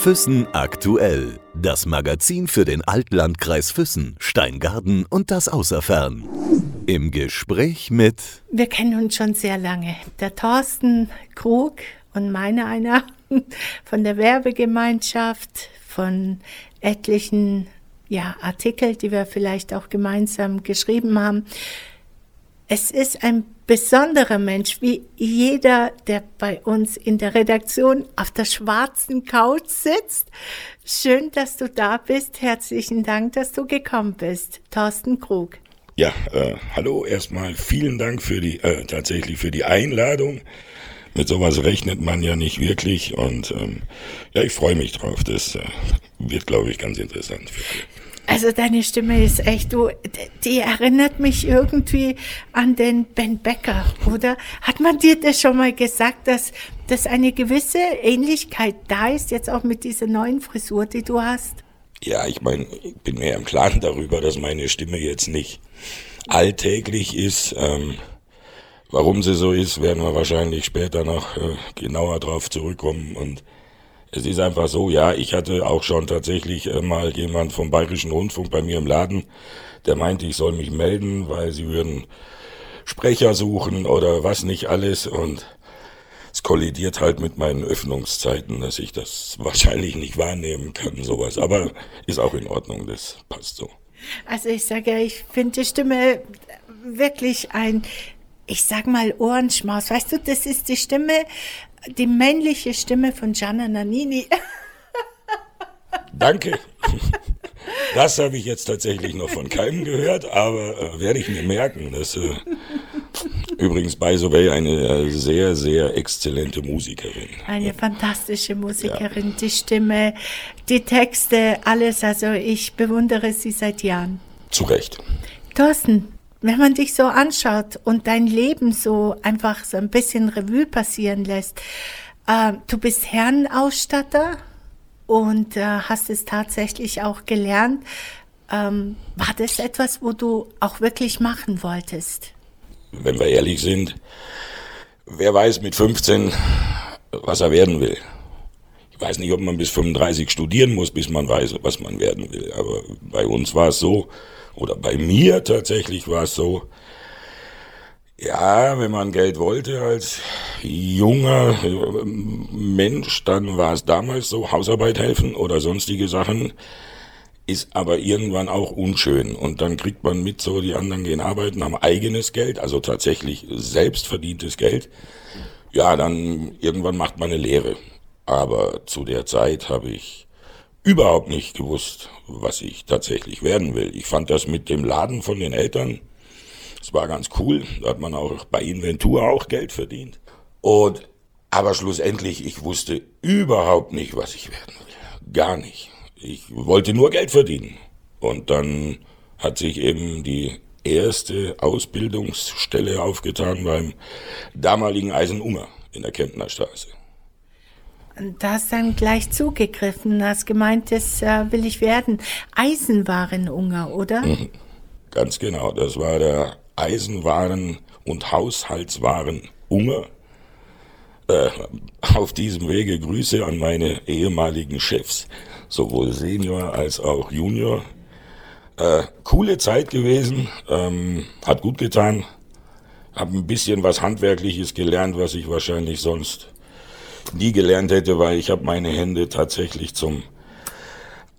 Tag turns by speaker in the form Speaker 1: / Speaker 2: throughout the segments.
Speaker 1: Füssen aktuell. Das Magazin für den Altlandkreis Füssen, Steingarten und das Außerfern. Im Gespräch mit.
Speaker 2: Wir kennen uns schon sehr lange. Der Thorsten Krug und meine einer von der Werbegemeinschaft, von etlichen ja, Artikel, die wir vielleicht auch gemeinsam geschrieben haben. Es ist ein besonderer Mensch, wie jeder, der bei uns in der Redaktion auf der schwarzen Couch sitzt. Schön, dass du da bist. Herzlichen Dank, dass du gekommen bist. Thorsten Krug.
Speaker 3: Ja, äh, hallo erstmal. Vielen Dank für die, äh, tatsächlich für die Einladung. Mit sowas rechnet man ja nicht wirklich und ähm, ja, ich freue mich drauf. Das äh, wird, glaube ich, ganz interessant für alle.
Speaker 2: Also deine Stimme ist echt, du, die erinnert mich irgendwie an den Ben Becker, oder? Hat man dir das schon mal gesagt, dass, dass eine gewisse Ähnlichkeit da ist, jetzt auch mit dieser neuen Frisur, die du hast?
Speaker 3: Ja, ich meine, ich bin mir im Klaren darüber, dass meine Stimme jetzt nicht alltäglich ist. Ähm, warum sie so ist, werden wir wahrscheinlich später noch äh, genauer drauf zurückkommen und es ist einfach so, ja, ich hatte auch schon tatsächlich äh, mal jemand vom Bayerischen Rundfunk bei mir im Laden, der meinte, ich soll mich melden, weil sie würden Sprecher suchen oder was nicht alles und es kollidiert halt mit meinen Öffnungszeiten, dass ich das wahrscheinlich nicht wahrnehmen kann, sowas. Aber ist auch in Ordnung, das passt so.
Speaker 2: Also ich sage ja, ich finde die Stimme wirklich ein, ich sag mal Ohrenschmaus. Weißt du, das ist die Stimme die männliche Stimme von Gianna Nannini.
Speaker 3: Danke. Das habe ich jetzt tatsächlich noch von keinem gehört, aber äh, werde ich mir merken. Das, äh, übrigens, by the way, eine äh, sehr, sehr exzellente Musikerin.
Speaker 2: Eine fantastische Musikerin. Ja. Die Stimme, die Texte, alles. Also ich bewundere sie seit Jahren.
Speaker 3: Zu Recht.
Speaker 2: Thorsten, wenn man dich so anschaut und dein Leben so einfach so ein bisschen Revue passieren lässt, äh, du bist Herrenausstatter und äh, hast es tatsächlich auch gelernt. Ähm, war das etwas, wo du auch wirklich machen wolltest?
Speaker 3: Wenn wir ehrlich sind, wer weiß mit 15, was er werden will. Ich weiß nicht, ob man bis 35 studieren muss, bis man weiß, was man werden will. Aber bei uns war es so, oder bei mir tatsächlich war es so, ja, wenn man Geld wollte als junger äh, Mensch, dann war es damals so, Hausarbeit helfen oder sonstige Sachen, ist aber irgendwann auch unschön. Und dann kriegt man mit, so die anderen gehen arbeiten, haben eigenes Geld, also tatsächlich selbstverdientes Geld. Ja, dann irgendwann macht man eine Lehre. Aber zu der Zeit habe ich überhaupt nicht gewusst, was ich tatsächlich werden will. Ich fand das mit dem Laden von den Eltern, das war ganz cool. Da hat man auch bei Inventur auch Geld verdient. Und, aber schlussendlich, ich wusste überhaupt nicht, was ich werden will. Gar nicht. Ich wollte nur Geld verdienen. Und dann hat sich eben die erste Ausbildungsstelle aufgetan beim damaligen Eisenunger in der Kemptner Straße.
Speaker 2: Da hast dann gleich zugegriffen, hast gemeint, das äh, will ich werden. Eisenwarenunger, oder? Mhm.
Speaker 3: Ganz genau, das war der Eisenwaren- und Haushaltswarenunger. Äh, auf diesem Wege Grüße an meine ehemaligen Chefs, sowohl Senior als auch Junior. Äh, coole Zeit gewesen, ähm, hat gut getan. Hab ein bisschen was Handwerkliches gelernt, was ich wahrscheinlich sonst nie gelernt hätte, weil ich habe meine Hände tatsächlich zum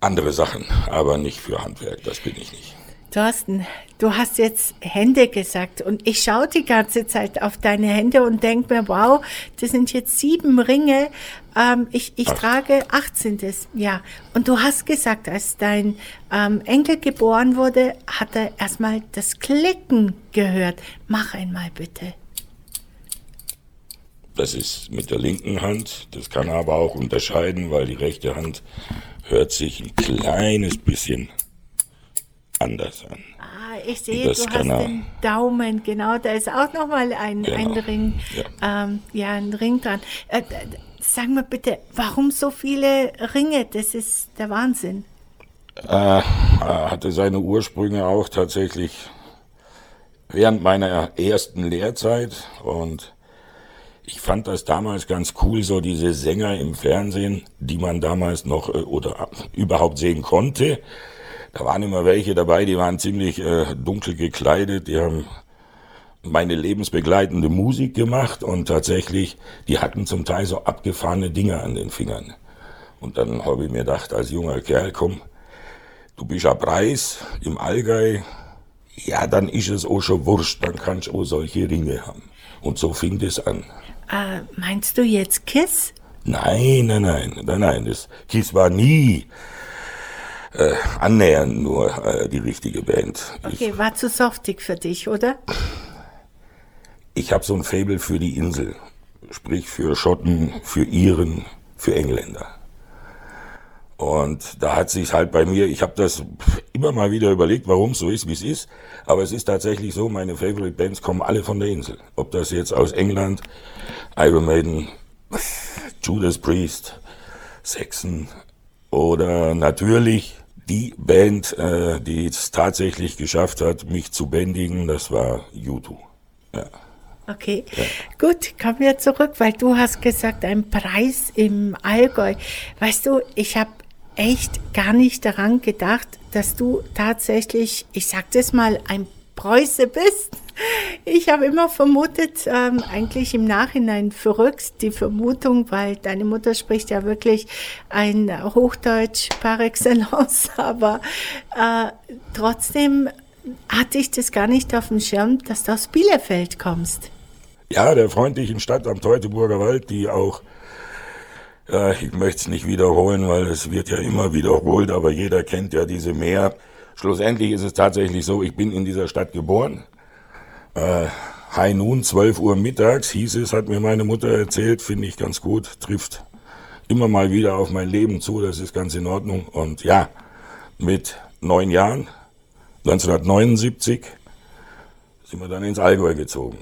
Speaker 3: andere Sachen, aber nicht für Handwerk, das bin ich nicht.
Speaker 2: Thorsten, du hast jetzt Hände gesagt und ich schaue die ganze Zeit auf deine Hände und denke mir, wow, das sind jetzt sieben Ringe. Ähm, ich ich trage 18. Ja. Und du hast gesagt, als dein ähm, Enkel geboren wurde, hat er erstmal das Klicken gehört. Mach einmal bitte.
Speaker 3: Das ist mit der linken Hand. Das kann er aber auch unterscheiden, weil die rechte Hand hört sich ein kleines bisschen anders an.
Speaker 2: Ah, ich sehe, das du hast er, den Daumen, genau, da ist auch nochmal ein, genau, ein Ring, ja. Ähm, ja, ein Ring dran. Äh, sag mir bitte, warum so viele Ringe? Das ist der Wahnsinn.
Speaker 3: Äh, hatte seine Ursprünge auch tatsächlich während meiner ersten Lehrzeit und ich fand das damals ganz cool, so diese Sänger im Fernsehen, die man damals noch äh, oder überhaupt sehen konnte. Da waren immer welche dabei, die waren ziemlich äh, dunkel gekleidet, die haben meine lebensbegleitende Musik gemacht und tatsächlich, die hatten zum Teil so abgefahrene Dinge an den Fingern. Und dann habe ich mir gedacht, als junger Kerl, komm, du bist ja Preis im Allgäu, ja, dann ist es auch schon wurscht, dann kannst du auch solche Ringe haben. Und so fing das an.
Speaker 2: Äh, meinst du jetzt Kiss?
Speaker 3: Nein, nein, nein, nein, nein, das Kiss war nie äh, annähernd nur äh, die richtige Band.
Speaker 2: Okay, ich, war zu softig für dich, oder?
Speaker 3: Ich habe so ein Faible für die Insel, sprich für Schotten, für Iren, für Engländer. Und da hat sich halt bei mir, ich habe das immer mal wieder überlegt, warum es so ist, wie es ist. Aber es ist tatsächlich so, meine Favorite Bands kommen alle von der Insel. Ob das jetzt aus England, Iron Maiden, Judas Priest, Saxon oder natürlich die Band, äh, die es tatsächlich geschafft hat, mich zu bändigen, das war U2. Ja.
Speaker 2: Okay, ja. gut, kommen wir zurück, weil du hast gesagt, ein Preis im Allgäu. Weißt du, ich habe echt gar nicht daran gedacht, dass du tatsächlich, ich sag das mal, ein Preuße bist. Ich habe immer vermutet, ähm, eigentlich im Nachhinein verrückt, die Vermutung, weil deine Mutter spricht ja wirklich ein Hochdeutsch par excellence, aber äh, trotzdem hatte ich das gar nicht auf dem Schirm, dass du aus Bielefeld kommst.
Speaker 3: Ja, der freundlichen Stadt am Teutoburger Wald, die auch ja, ich möchte es nicht wiederholen, weil es wird ja immer wiederholt, aber jeder kennt ja diese Meer. Schlussendlich ist es tatsächlich so, ich bin in dieser Stadt geboren. Äh, High Noon, 12 Uhr mittags hieß es, hat mir meine Mutter erzählt, finde ich ganz gut, trifft immer mal wieder auf mein Leben zu, das ist ganz in Ordnung. Und ja, mit neun Jahren, 1979, sind wir dann ins Allgäu gezogen.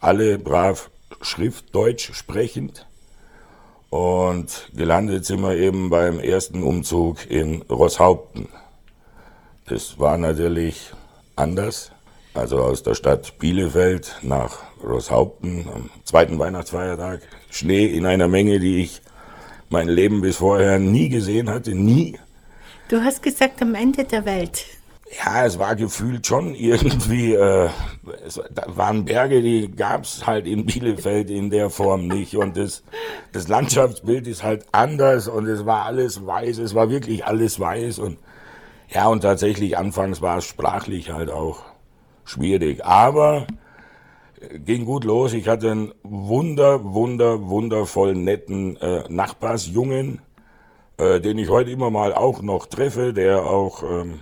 Speaker 3: Alle brav Schriftdeutsch sprechend und gelandet sind wir eben beim ersten Umzug in Rosshaupten. Das war natürlich anders. Also aus der Stadt Bielefeld nach Rosshaupten am zweiten Weihnachtsfeiertag. Schnee in einer Menge, die ich mein Leben bis vorher nie gesehen hatte, nie.
Speaker 2: Du hast gesagt am Ende der Welt.
Speaker 3: Ja, es war gefühlt schon irgendwie, äh, es waren Berge, die gab's halt in Bielefeld in der Form nicht. Und das, das Landschaftsbild ist halt anders und es war alles weiß, es war wirklich alles weiß. Und ja, und tatsächlich anfangs war es sprachlich halt auch schwierig. Aber äh, ging gut los. Ich hatte einen wunder, wunder, wundervoll netten äh, Nachbarsjungen, äh, den ich heute immer mal auch noch treffe, der auch... Ähm,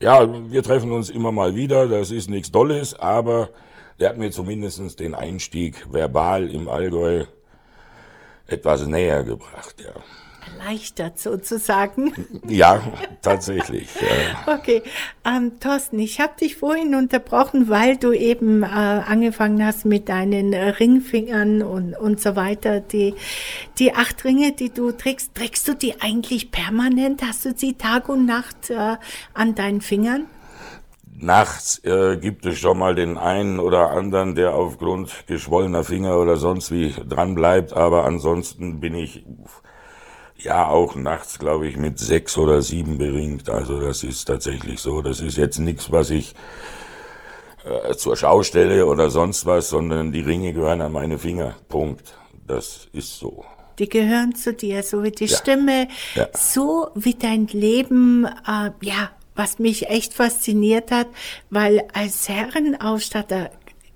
Speaker 3: ja, wir treffen uns immer mal wieder, das ist nichts Dolles, aber der hat mir zumindest den Einstieg verbal im Allgäu etwas näher gebracht, ja
Speaker 2: erleichtert sozusagen.
Speaker 3: Ja, tatsächlich. Ja.
Speaker 2: Okay, ähm, Thorsten, ich habe dich vorhin unterbrochen, weil du eben äh, angefangen hast mit deinen Ringfingern und, und so weiter. Die, die acht Ringe, die du trägst, trägst du die eigentlich permanent? Hast du sie Tag und Nacht äh, an deinen Fingern?
Speaker 3: Nachts äh, gibt es schon mal den einen oder anderen, der aufgrund geschwollener Finger oder sonst wie dran bleibt, aber ansonsten bin ich ja, auch nachts, glaube ich, mit sechs oder sieben beringt. Also das ist tatsächlich so. Das ist jetzt nichts, was ich äh, zur Schau stelle oder sonst was, sondern die Ringe gehören an meine Finger. Punkt. Das ist so.
Speaker 2: Die gehören zu dir, so wie die ja. Stimme, ja. so wie dein Leben, äh, ja, was mich echt fasziniert hat, weil als Herrenausstatter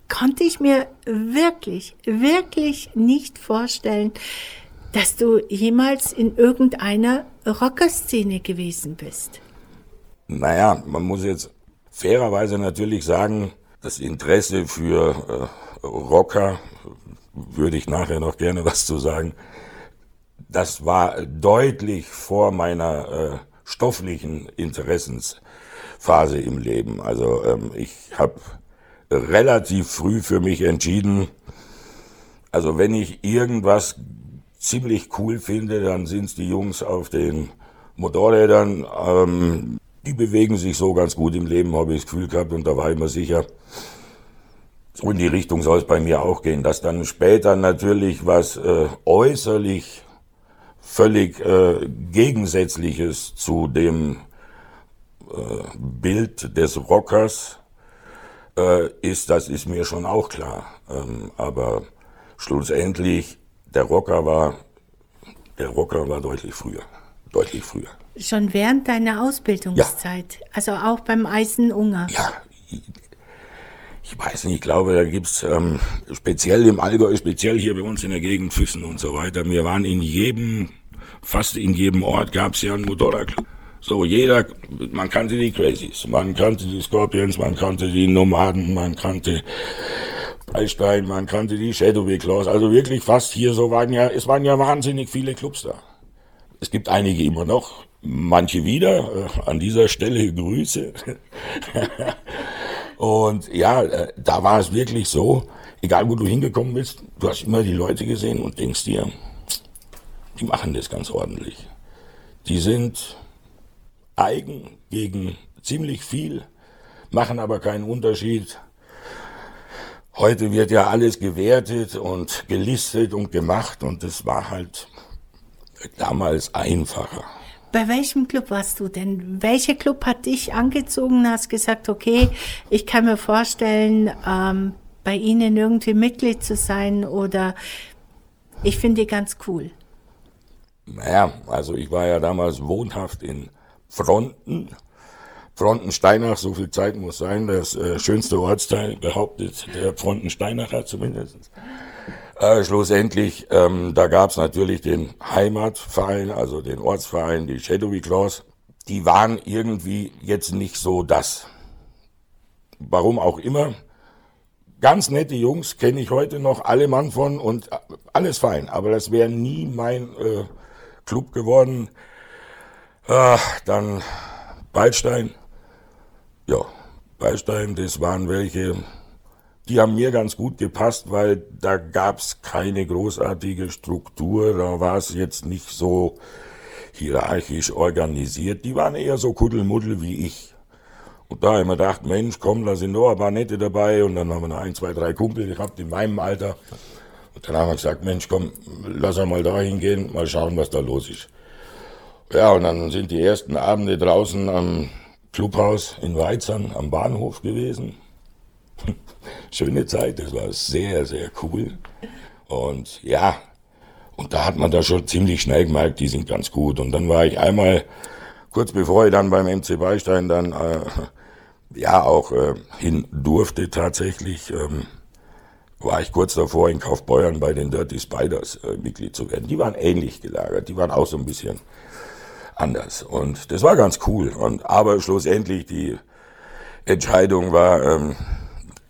Speaker 2: konnte ich mir wirklich, wirklich nicht vorstellen, dass du jemals in irgendeiner Rockerszene gewesen bist.
Speaker 3: Naja, man muss jetzt fairerweise natürlich sagen, das Interesse für äh, Rocker, würde ich nachher noch gerne was zu sagen, das war deutlich vor meiner äh, stofflichen Interessensphase im Leben. Also ähm, ich habe relativ früh für mich entschieden, also wenn ich irgendwas ziemlich cool finde, dann sind es die Jungs auf den Motorrädern. Ähm, die bewegen sich so ganz gut im Leben, habe ich das Gefühl gehabt. Und da war ich mir sicher, So in die Richtung soll es bei mir auch gehen, dass dann später natürlich was äh, äußerlich völlig äh, Gegensätzliches zu dem äh, Bild des Rockers äh, ist, das ist mir schon auch klar. Ähm, aber schlussendlich, der Rocker war, der Rocker war deutlich früher, deutlich früher.
Speaker 2: Schon während deiner Ausbildungszeit, ja. also auch beim Eisenunger.
Speaker 3: Ja, ich weiß nicht, ich glaube, da gibt's ähm, speziell im Allgäu, speziell hier bei uns in der Gegend Füssen und so weiter. Wir waren in jedem, fast in jedem Ort gab's ja einen Motorradclub. So, jeder, man kannte die Crazies, man kannte die Scorpions, man kannte die Nomaden, man kannte Beistein, man kannte die Shadowy Claws. Also wirklich fast hier so waren ja, es waren ja wahnsinnig viele Clubs da. Es gibt einige immer noch, manche wieder. Äh, an dieser Stelle Grüße. Und ja, äh, da war es wirklich so, egal wo du hingekommen bist, du hast immer die Leute gesehen und denkst dir, die machen das ganz ordentlich. Die sind eigen gegen ziemlich viel, machen aber keinen Unterschied. Heute wird ja alles gewertet und gelistet und gemacht und das war halt damals einfacher.
Speaker 2: Bei welchem Club warst du denn? Welcher Club hat dich angezogen? Hast gesagt, okay, ich kann mir vorstellen, ähm, bei Ihnen irgendwie Mitglied zu sein oder ich finde die ganz cool.
Speaker 3: Naja, also ich war ja damals wohnhaft in Fronten. Frontensteinach, so viel Zeit muss sein, das äh, schönste Ortsteil behauptet der Frontensteinacher zumindest. Äh, schlussendlich, ähm, da gab's natürlich den Heimatverein, also den Ortsverein, die Shadowy Claws. Die waren irgendwie jetzt nicht so das. Warum auch immer. Ganz nette Jungs, kenne ich heute noch, alle Mann von und alles fein. Aber das wäre nie mein äh, Club geworden. Äh, dann Beilstein. Ja, Beilstein, das waren welche, die haben mir ganz gut gepasst, weil da gab's keine großartige Struktur, da war es jetzt nicht so hierarchisch organisiert. Die waren eher so Kuddelmuddel wie ich. Und da haben wir gedacht, Mensch, komm, da sind noch ein paar Nette dabei. Und dann haben wir noch ein, zwei, drei Kumpel gehabt in meinem Alter. Und dann haben wir gesagt, Mensch, komm, lass mal da hingehen, mal schauen, was da los ist. Ja, und dann sind die ersten Abende draußen am Clubhaus in Weizern am Bahnhof gewesen. schöne Zeit, das war sehr, sehr cool. Und ja, und da hat man da schon ziemlich schnell gemerkt, die sind ganz gut. Und dann war ich einmal, kurz bevor ich dann beim MC Beistein dann äh, ja auch äh, hin durfte tatsächlich, ähm, war ich kurz davor in Kaufbeuern bei den Dirty Spiders äh, Mitglied zu werden. Die waren ähnlich gelagert, die waren auch so ein bisschen anders. Und das war ganz cool. Und aber schlussendlich die Entscheidung war, ähm,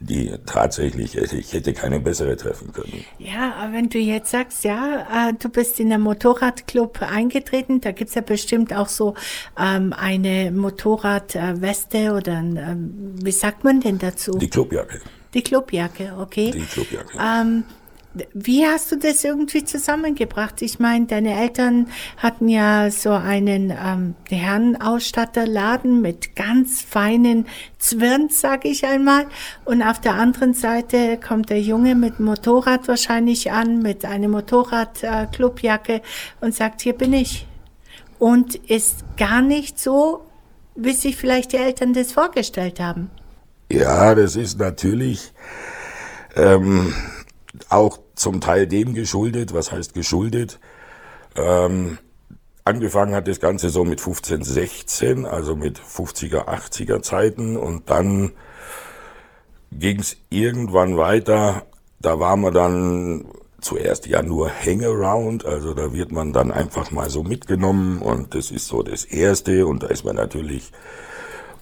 Speaker 3: die tatsächlich, ich hätte keine bessere treffen können.
Speaker 2: Ja, aber wenn du jetzt sagst, ja, äh, du bist in der Motorradclub eingetreten, da gibt's ja bestimmt auch so ähm, eine Motorradweste oder ein, ähm, wie sagt man denn dazu?
Speaker 3: Die Clubjacke.
Speaker 2: Die Clubjacke, okay.
Speaker 3: Die Clubjacke.
Speaker 2: Ähm, wie hast du das irgendwie zusammengebracht? Ich meine, deine Eltern hatten ja so einen ähm, Herrenausstatterladen mit ganz feinen Zwirns, sag ich einmal. Und auf der anderen Seite kommt der Junge mit Motorrad wahrscheinlich an, mit einer Motorradclubjacke äh, und sagt, hier bin ich. Und ist gar nicht so, wie sich vielleicht die Eltern das vorgestellt haben.
Speaker 3: Ja, das ist natürlich... Ähm auch zum Teil dem geschuldet. Was heißt geschuldet? Ähm, angefangen hat das Ganze so mit 15, 16, also mit 50er, 80er Zeiten und dann ging es irgendwann weiter. Da waren wir dann zuerst ja nur Hangaround, also da wird man dann einfach mal so mitgenommen und das ist so das Erste und da ist man natürlich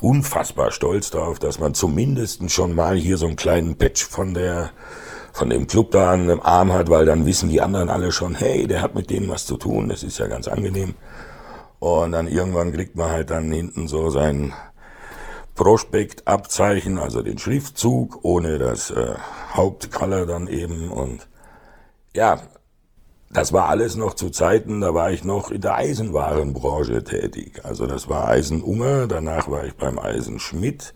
Speaker 3: unfassbar stolz darauf, dass man zumindest schon mal hier so einen kleinen Patch von der von dem Club da an dem Arm hat, weil dann wissen die anderen alle schon, hey, der hat mit denen was zu tun, das ist ja ganz angenehm. Und dann irgendwann kriegt man halt dann hinten so sein Prospektabzeichen, also den Schriftzug, ohne das äh, Hauptcolor dann eben. Und ja, das war alles noch zu Zeiten, da war ich noch in der Eisenwarenbranche tätig. Also das war Eisenunger, danach war ich beim Eisenschmidt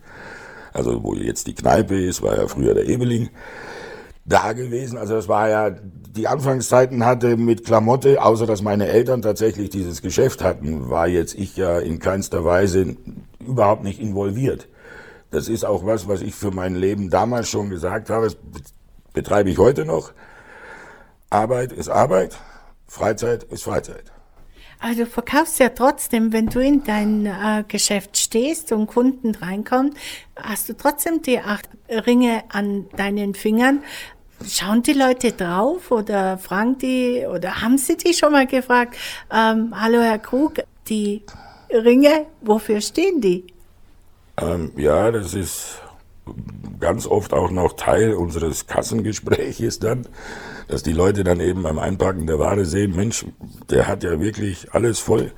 Speaker 3: also wo jetzt die Kneipe ist, war ja früher der Ebeling da gewesen. Also das war ja, die Anfangszeiten hatte mit Klamotte, außer dass meine Eltern tatsächlich dieses Geschäft hatten, war jetzt ich ja in keinster Weise überhaupt nicht involviert. Das ist auch was, was ich für mein Leben damals schon gesagt habe, das betreibe ich heute noch. Arbeit ist Arbeit, Freizeit ist Freizeit.
Speaker 2: Also du verkaufst ja trotzdem, wenn du in dein äh, Geschäft stehst und Kunden reinkommen, hast du trotzdem die acht Ringe an deinen Fingern. Schauen die Leute drauf oder fragen die oder haben sie die schon mal gefragt, ähm, hallo Herr Krug, die Ringe, wofür stehen die?
Speaker 3: Ähm, ja, das ist ganz oft auch noch Teil unseres Kassengespräches dann dass die Leute dann eben beim Einpacken der Ware sehen, Mensch, der hat ja wirklich alles voll.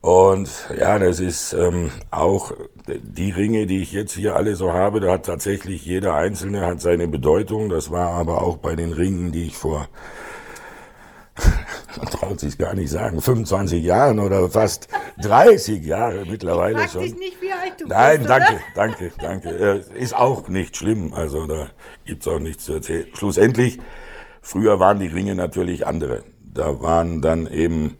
Speaker 3: Und ja, das ist ähm, auch die Ringe, die ich jetzt hier alle so habe, da hat tatsächlich jeder einzelne hat seine Bedeutung. Das war aber auch bei den Ringen, die ich vor, man traut sich gar nicht sagen, 25 Jahren oder fast 30 Jahre mittlerweile
Speaker 2: ich
Speaker 3: schon.
Speaker 2: Dich nicht, wie alt du
Speaker 3: Nein,
Speaker 2: bist,
Speaker 3: danke, danke, danke. Äh, ist auch nicht schlimm, also da gibt's auch nichts zu erzählen. Schlussendlich Früher waren die Ringe natürlich andere. Da waren dann eben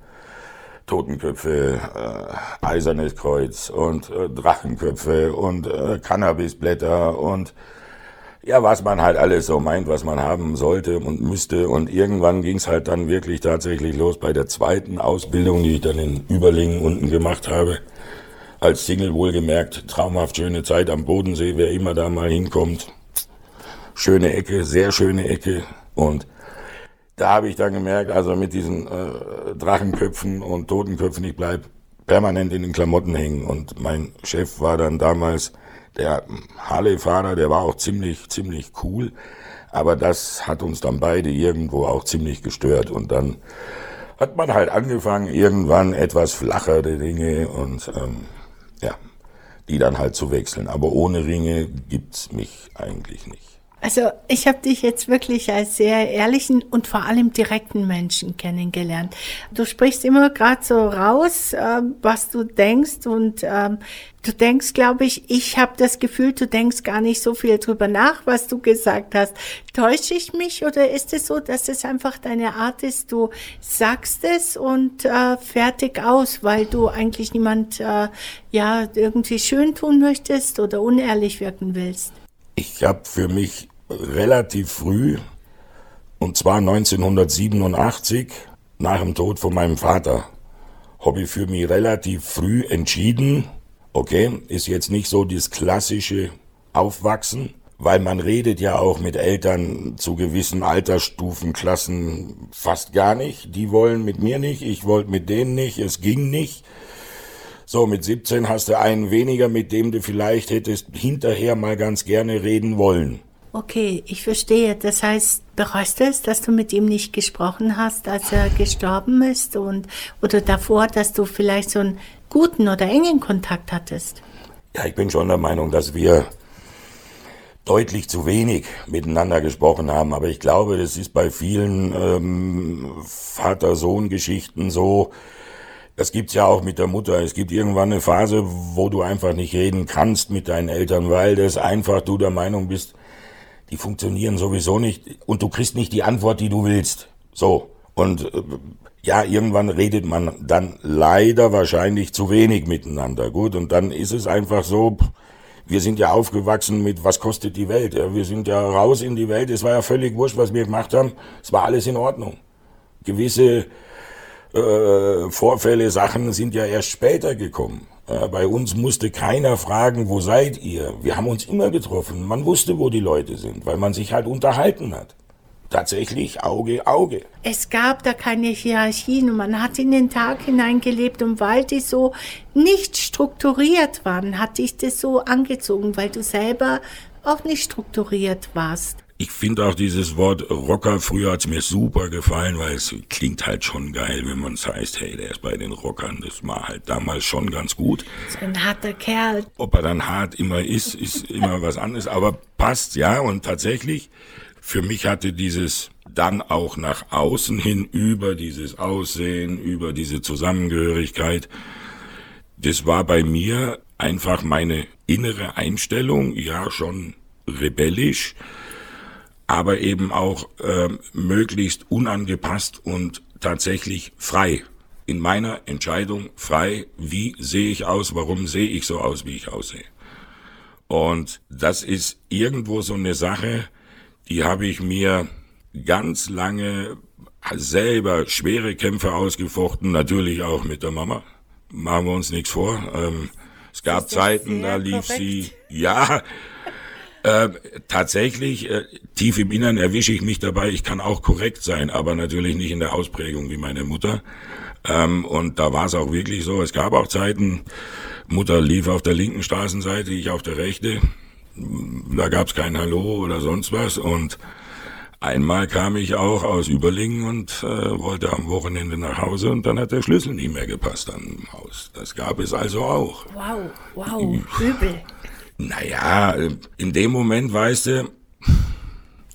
Speaker 3: Totenköpfe, äh, Eisernes Kreuz und äh, Drachenköpfe und äh, Cannabisblätter und ja, was man halt alles so meint, was man haben sollte und müsste. Und irgendwann ging es halt dann wirklich tatsächlich los bei der zweiten Ausbildung, die ich dann in Überlingen unten gemacht habe. Als Single wohlgemerkt, traumhaft schöne Zeit am Bodensee, wer immer da mal hinkommt. Schöne Ecke, sehr schöne Ecke. Und da habe ich dann gemerkt, also mit diesen äh, Drachenköpfen und Totenköpfen, ich bleib permanent in den Klamotten hängen. Und mein Chef war dann damals der Harley-Fahrer, der war auch ziemlich, ziemlich cool. Aber das hat uns dann beide irgendwo auch ziemlich gestört. Und dann hat man halt angefangen, irgendwann etwas flachere Dinge und ähm, ja, die dann halt zu wechseln. Aber ohne Ringe gibt's mich eigentlich nicht.
Speaker 2: Also ich habe dich jetzt wirklich als sehr ehrlichen und vor allem direkten Menschen kennengelernt. Du sprichst immer gerade so raus, äh, was du denkst und ähm, du denkst, glaube ich, ich habe das Gefühl, du denkst gar nicht so viel drüber nach, was du gesagt hast. Täusche ich mich oder ist es so, dass es einfach deine Art ist, du sagst es und äh, fertig aus, weil du eigentlich niemand äh, ja irgendwie schön tun möchtest oder unehrlich wirken willst?
Speaker 3: Ich habe für mich relativ früh, und zwar 1987, nach dem Tod von meinem Vater, habe ich für mich relativ früh entschieden, okay, ist jetzt nicht so das klassische Aufwachsen, weil man redet ja auch mit Eltern zu gewissen Altersstufen, Klassen fast gar nicht. Die wollen mit mir nicht, ich wollte mit denen nicht, es ging nicht. So, mit 17 hast du einen weniger, mit dem du vielleicht hättest hinterher mal ganz gerne reden wollen.
Speaker 2: Okay, ich verstehe. Das heißt, bereust du es, dass du mit ihm nicht gesprochen hast, als er gestorben ist und oder davor, dass du vielleicht so einen guten oder engen Kontakt hattest?
Speaker 3: Ja, ich bin schon der Meinung, dass wir deutlich zu wenig miteinander gesprochen haben. Aber ich glaube, das ist bei vielen ähm, Vater-Sohn-Geschichten so. Das gibt's ja auch mit der Mutter. Es gibt irgendwann eine Phase, wo du einfach nicht reden kannst mit deinen Eltern, weil das einfach du der Meinung bist, die funktionieren sowieso nicht und du kriegst nicht die Antwort, die du willst. So. Und äh, ja, irgendwann redet man dann leider wahrscheinlich zu wenig miteinander. Gut, und dann ist es einfach so, wir sind ja aufgewachsen mit, was kostet die Welt? Ja, wir sind ja raus in die Welt. Es war ja völlig wurscht, was wir gemacht haben. Es war alles in Ordnung. Gewisse äh, Vorfälle, Sachen sind ja erst später gekommen. Äh, bei uns musste keiner fragen, wo seid ihr? Wir haben uns immer getroffen. Man wusste, wo die Leute sind, weil man sich halt unterhalten hat. Tatsächlich Auge, Auge.
Speaker 2: Es gab da keine Hierarchien und man hat in den Tag hineingelebt und weil die so nicht strukturiert waren, hat dich das so angezogen, weil du selber auch nicht strukturiert warst.
Speaker 3: Ich finde auch dieses Wort Rocker, früher hat's mir super gefallen, weil es klingt halt schon geil, wenn man es heißt, hey, der ist bei den Rockern. Das war halt damals schon ganz gut.
Speaker 2: So ein harter Kerl.
Speaker 3: Ob er dann hart immer ist, ist immer was anderes, aber passt, ja. Und tatsächlich, für mich hatte dieses dann auch nach außen hin über dieses Aussehen, über diese Zusammengehörigkeit, das war bei mir einfach meine innere Einstellung, ja schon rebellisch, aber eben auch äh, möglichst unangepasst und tatsächlich frei. In meiner Entscheidung frei, wie sehe ich aus, warum sehe ich so aus, wie ich aussehe. Und das ist irgendwo so eine Sache, die habe ich mir ganz lange selber schwere Kämpfe ausgefochten, natürlich auch mit der Mama. Machen wir uns nichts vor. Ähm, es gab Zeiten, da lief korrekt. sie, ja, äh, tatsächlich, äh, tief im Innern erwische ich mich dabei, ich kann auch korrekt sein, aber natürlich nicht in der Ausprägung wie meine Mutter. Ähm, und da war es auch wirklich so, es gab auch Zeiten, Mutter lief auf der linken Straßenseite, ich auf der rechten. Da gab es kein Hallo oder sonst was. Und einmal kam ich auch aus Überlingen und äh, wollte am Wochenende nach Hause und dann hat der Schlüssel nicht mehr gepasst am Haus. Das gab es also auch.
Speaker 2: Wow, wow, übel.
Speaker 3: Naja, in dem Moment weißt du,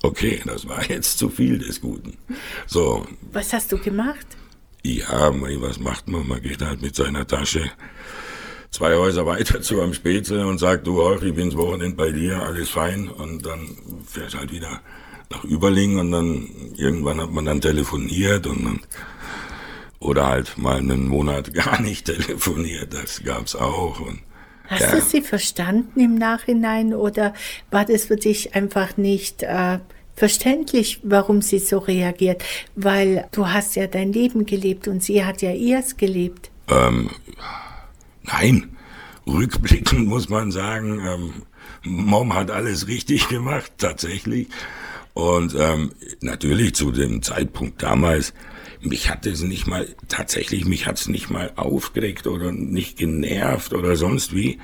Speaker 3: okay, das war jetzt zu viel des Guten. So.
Speaker 2: Was hast du gemacht?
Speaker 3: Ja, was macht man? Man geht halt mit seiner Tasche zwei Häuser weiter zu am Spätzle und sagt, du Horch, ich bin's Wochenende bei dir, alles fein. Und dann fährt halt wieder nach Überlingen und dann irgendwann hat man dann telefoniert und dann, oder halt mal einen Monat gar nicht telefoniert, das gab's auch. Und
Speaker 2: Hast ja. du sie verstanden im Nachhinein oder war das für dich einfach nicht äh, verständlich, warum sie so reagiert? Weil du hast ja dein Leben gelebt und sie hat ja ihrs gelebt.
Speaker 3: Ähm, nein, rückblickend muss man sagen, ähm, Mom hat alles richtig gemacht, tatsächlich. Und ähm, natürlich zu dem Zeitpunkt damals mich hat es nicht mal, tatsächlich, mich hat es nicht mal aufgeregt oder nicht genervt oder sonst wie,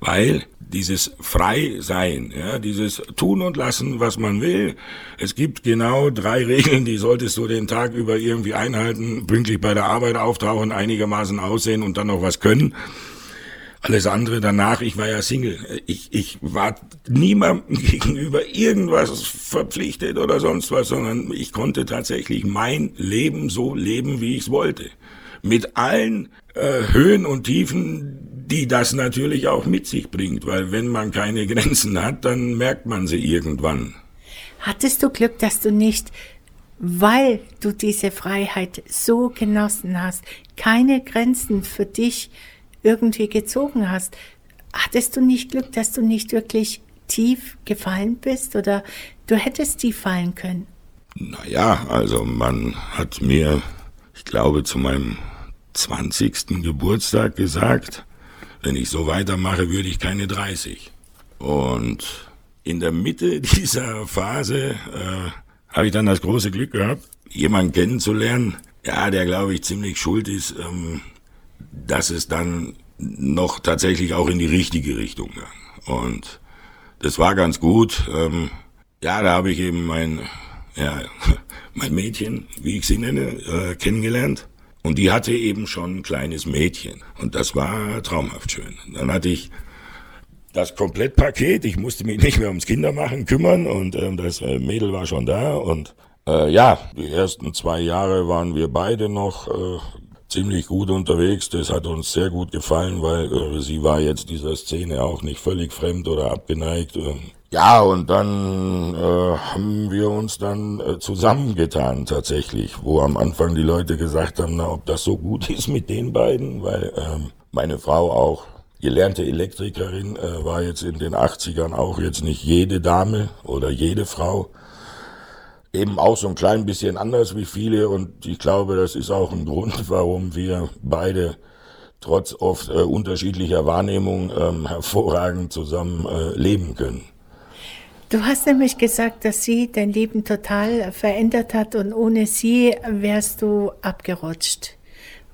Speaker 3: weil dieses Freisein, ja, dieses Tun und Lassen, was man will. Es gibt genau drei Regeln, die solltest du den Tag über irgendwie einhalten, pünktlich bei der Arbeit auftauchen, einigermaßen aussehen und dann noch was können. Alles andere danach, ich war ja Single. Ich, ich war niemandem gegenüber irgendwas verpflichtet oder sonst was, sondern ich konnte tatsächlich mein Leben so leben, wie ich es wollte. Mit allen äh, Höhen und Tiefen, die das natürlich auch mit sich bringt, weil wenn man keine Grenzen hat, dann merkt man sie irgendwann.
Speaker 2: Hattest du Glück, dass du nicht weil du diese Freiheit so genossen hast, keine Grenzen für dich irgendwie gezogen hast. Hattest du nicht Glück, dass du nicht wirklich tief gefallen bist oder du hättest tief fallen können?
Speaker 3: Naja, also man hat mir, ich glaube, zu meinem 20. Geburtstag gesagt, wenn ich so weitermache, würde ich keine 30. Und in der Mitte dieser Phase äh, habe ich dann das große Glück gehabt, jemanden kennenzulernen, ja, der glaube ich ziemlich schuld ist, ähm, dass es dann noch tatsächlich auch in die richtige Richtung ging. Und das war ganz gut. Ähm, ja, da habe ich eben mein, ja, mein Mädchen, wie ich sie nenne, äh, kennengelernt. Und die hatte eben schon ein kleines Mädchen. Und das war traumhaft schön. Dann hatte ich das Komplettpaket. Ich musste mich nicht mehr ums Kindermachen kümmern und ähm, das äh, Mädel war schon da. Und äh, ja, die ersten zwei Jahre waren wir beide noch äh, ziemlich gut unterwegs. Das hat uns sehr gut gefallen, weil äh, sie war jetzt dieser Szene auch nicht völlig fremd oder abgeneigt. Äh. Ja, und dann äh, haben wir uns dann äh, zusammengetan tatsächlich, wo am Anfang die Leute gesagt haben, na, ob das so gut ist mit den beiden, weil ähm, meine Frau auch gelernte Elektrikerin äh, war jetzt in den 80ern auch jetzt nicht jede Dame oder jede Frau eben auch so ein klein bisschen anders wie viele und ich glaube, das ist auch ein Grund, warum wir beide trotz oft äh, unterschiedlicher Wahrnehmung ähm, hervorragend zusammen äh, leben können.
Speaker 2: Du hast nämlich gesagt, dass sie dein Leben total verändert hat und ohne sie wärst du abgerutscht.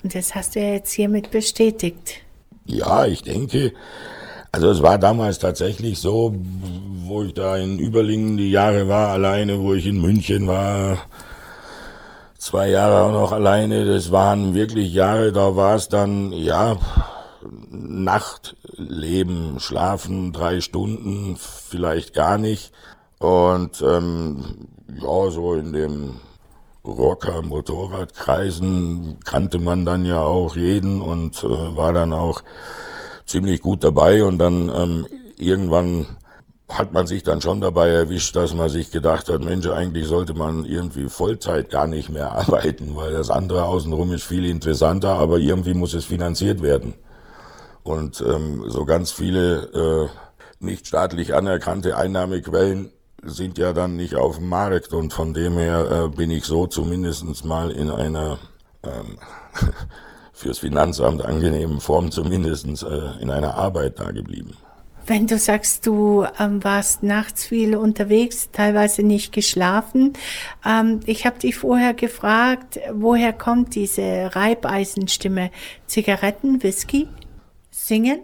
Speaker 2: Und das hast du ja jetzt hiermit bestätigt.
Speaker 3: Ja, ich denke, also es war damals tatsächlich so, wo ich da in Überlingen die Jahre war, alleine, wo ich in München war, zwei Jahre auch noch alleine, das waren wirklich Jahre, da war es dann, ja, Nachtleben, schlafen drei Stunden, vielleicht gar nicht. Und ähm, ja, so in dem Rocker-Motorradkreisen kannte man dann ja auch jeden und äh, war dann auch ziemlich gut dabei und dann ähm, irgendwann hat man sich dann schon dabei erwischt, dass man sich gedacht hat, Mensch, eigentlich sollte man irgendwie Vollzeit gar nicht mehr arbeiten, weil das andere außenrum ist viel interessanter, aber irgendwie muss es finanziert werden. Und ähm, so ganz viele äh, nicht staatlich anerkannte Einnahmequellen sind ja dann nicht auf dem Markt und von dem her äh, bin ich so zumindestens mal in einer ähm, fürs Finanzamt angenehmen Form zumindestens äh, in einer Arbeit da geblieben.
Speaker 2: Wenn du sagst, du ähm, warst nachts viel unterwegs, teilweise nicht geschlafen, ähm, ich habe dich vorher gefragt, woher kommt diese Reibeisenstimme? Zigaretten, Whisky, Singen?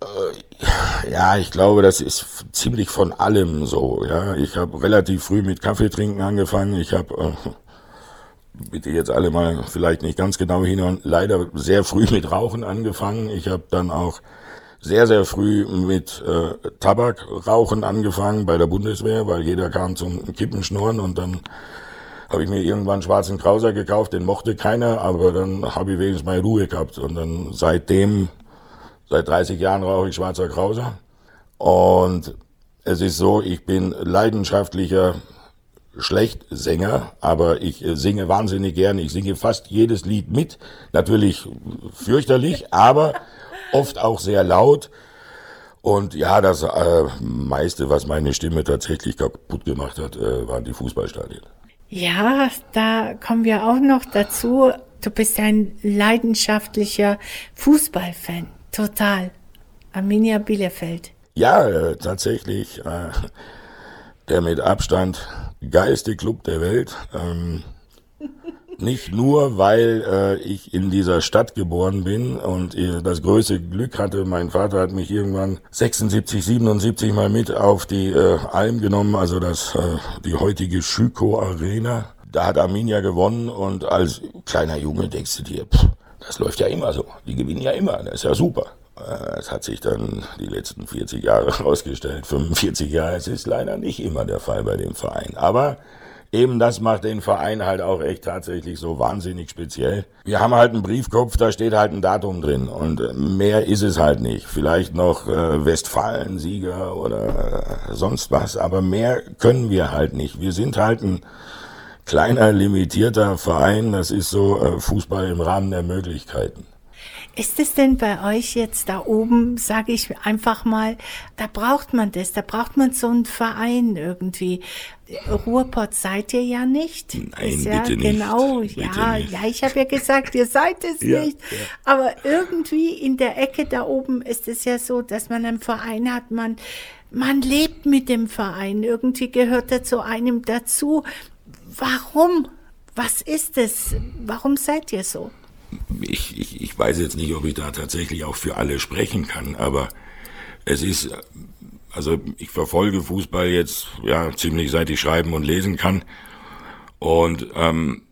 Speaker 3: Äh, ja, ich glaube, das ist ziemlich von allem so. Ja, ich habe relativ früh mit Kaffeetrinken angefangen. Ich habe äh, bitte jetzt alle mal vielleicht nicht ganz genau hinhören, leider sehr früh mit Rauchen angefangen. Ich habe dann auch sehr, sehr früh mit äh, Tabakrauchen angefangen bei der Bundeswehr, weil jeder kam zum Kippenschnurren und dann habe ich mir irgendwann schwarzen Krauser gekauft, den mochte keiner, aber dann habe ich wenigstens meine Ruhe gehabt. Und dann seitdem, seit 30 Jahren rauche ich schwarzer Krauser. Und es ist so, ich bin leidenschaftlicher Schlechtsänger, aber ich äh, singe wahnsinnig gern. Ich singe fast jedes Lied mit. Natürlich fürchterlich, aber oft auch sehr laut. Und ja, das äh, meiste, was meine Stimme tatsächlich kaputt gemacht hat, äh, waren die Fußballstadien.
Speaker 2: Ja, da kommen wir auch noch dazu. Du bist ein leidenschaftlicher Fußballfan. Total. Arminia Bielefeld.
Speaker 3: Ja, äh, tatsächlich. Äh, der mit Abstand geilste Club der Welt. Ähm, nicht nur, weil äh, ich in dieser Stadt geboren bin und äh, das größte Glück hatte, mein Vater hat mich irgendwann 76, 77 mal mit auf die äh, Alm genommen, also das äh, die heutige Schüko Arena. Da hat Arminia gewonnen und als kleiner Junge denkst du dir, pff, das läuft ja immer so. Die gewinnen ja immer, das ist ja super. Äh, es hat sich dann die letzten 40 Jahre herausgestellt, 45 Jahre, es ist leider nicht immer der Fall bei dem Verein. Aber eben das macht den Verein halt auch echt tatsächlich so wahnsinnig speziell. Wir haben halt einen Briefkopf, da steht halt ein Datum drin und äh, mehr ist es halt nicht. Vielleicht noch äh, Westfalen-Sieger oder äh, sonst was, aber mehr können wir halt nicht. Wir sind halt ein kleiner, limitierter Verein, das ist so äh, Fußball im Rahmen der Möglichkeiten.
Speaker 2: Ist es denn bei euch jetzt da oben, sage ich einfach mal, da braucht man das, da braucht man so einen Verein irgendwie. Ruhrpott seid ihr ja nicht.
Speaker 3: Nein,
Speaker 2: ist ja,
Speaker 3: bitte nicht.
Speaker 2: genau,
Speaker 3: Bitte
Speaker 2: ja,
Speaker 3: nicht.
Speaker 2: ja, ich habe ja gesagt, ihr seid es
Speaker 3: Ja,
Speaker 2: nicht.
Speaker 3: ja.
Speaker 2: Aber irgendwie in der Ecke da oben ist es ja so, dass man einen Verein hat, man, man lebt mit dem Verein. Irgendwie gehört er zu einem dazu. Warum? Was ist es? Warum seid ihr so?
Speaker 3: Ich, ich, ich weiß jetzt nicht, ob ich da tatsächlich auch für alle sprechen kann, aber es ist, also ich verfolge Fußball jetzt ja ziemlich seit ich schreiben und lesen kann. Und ähm,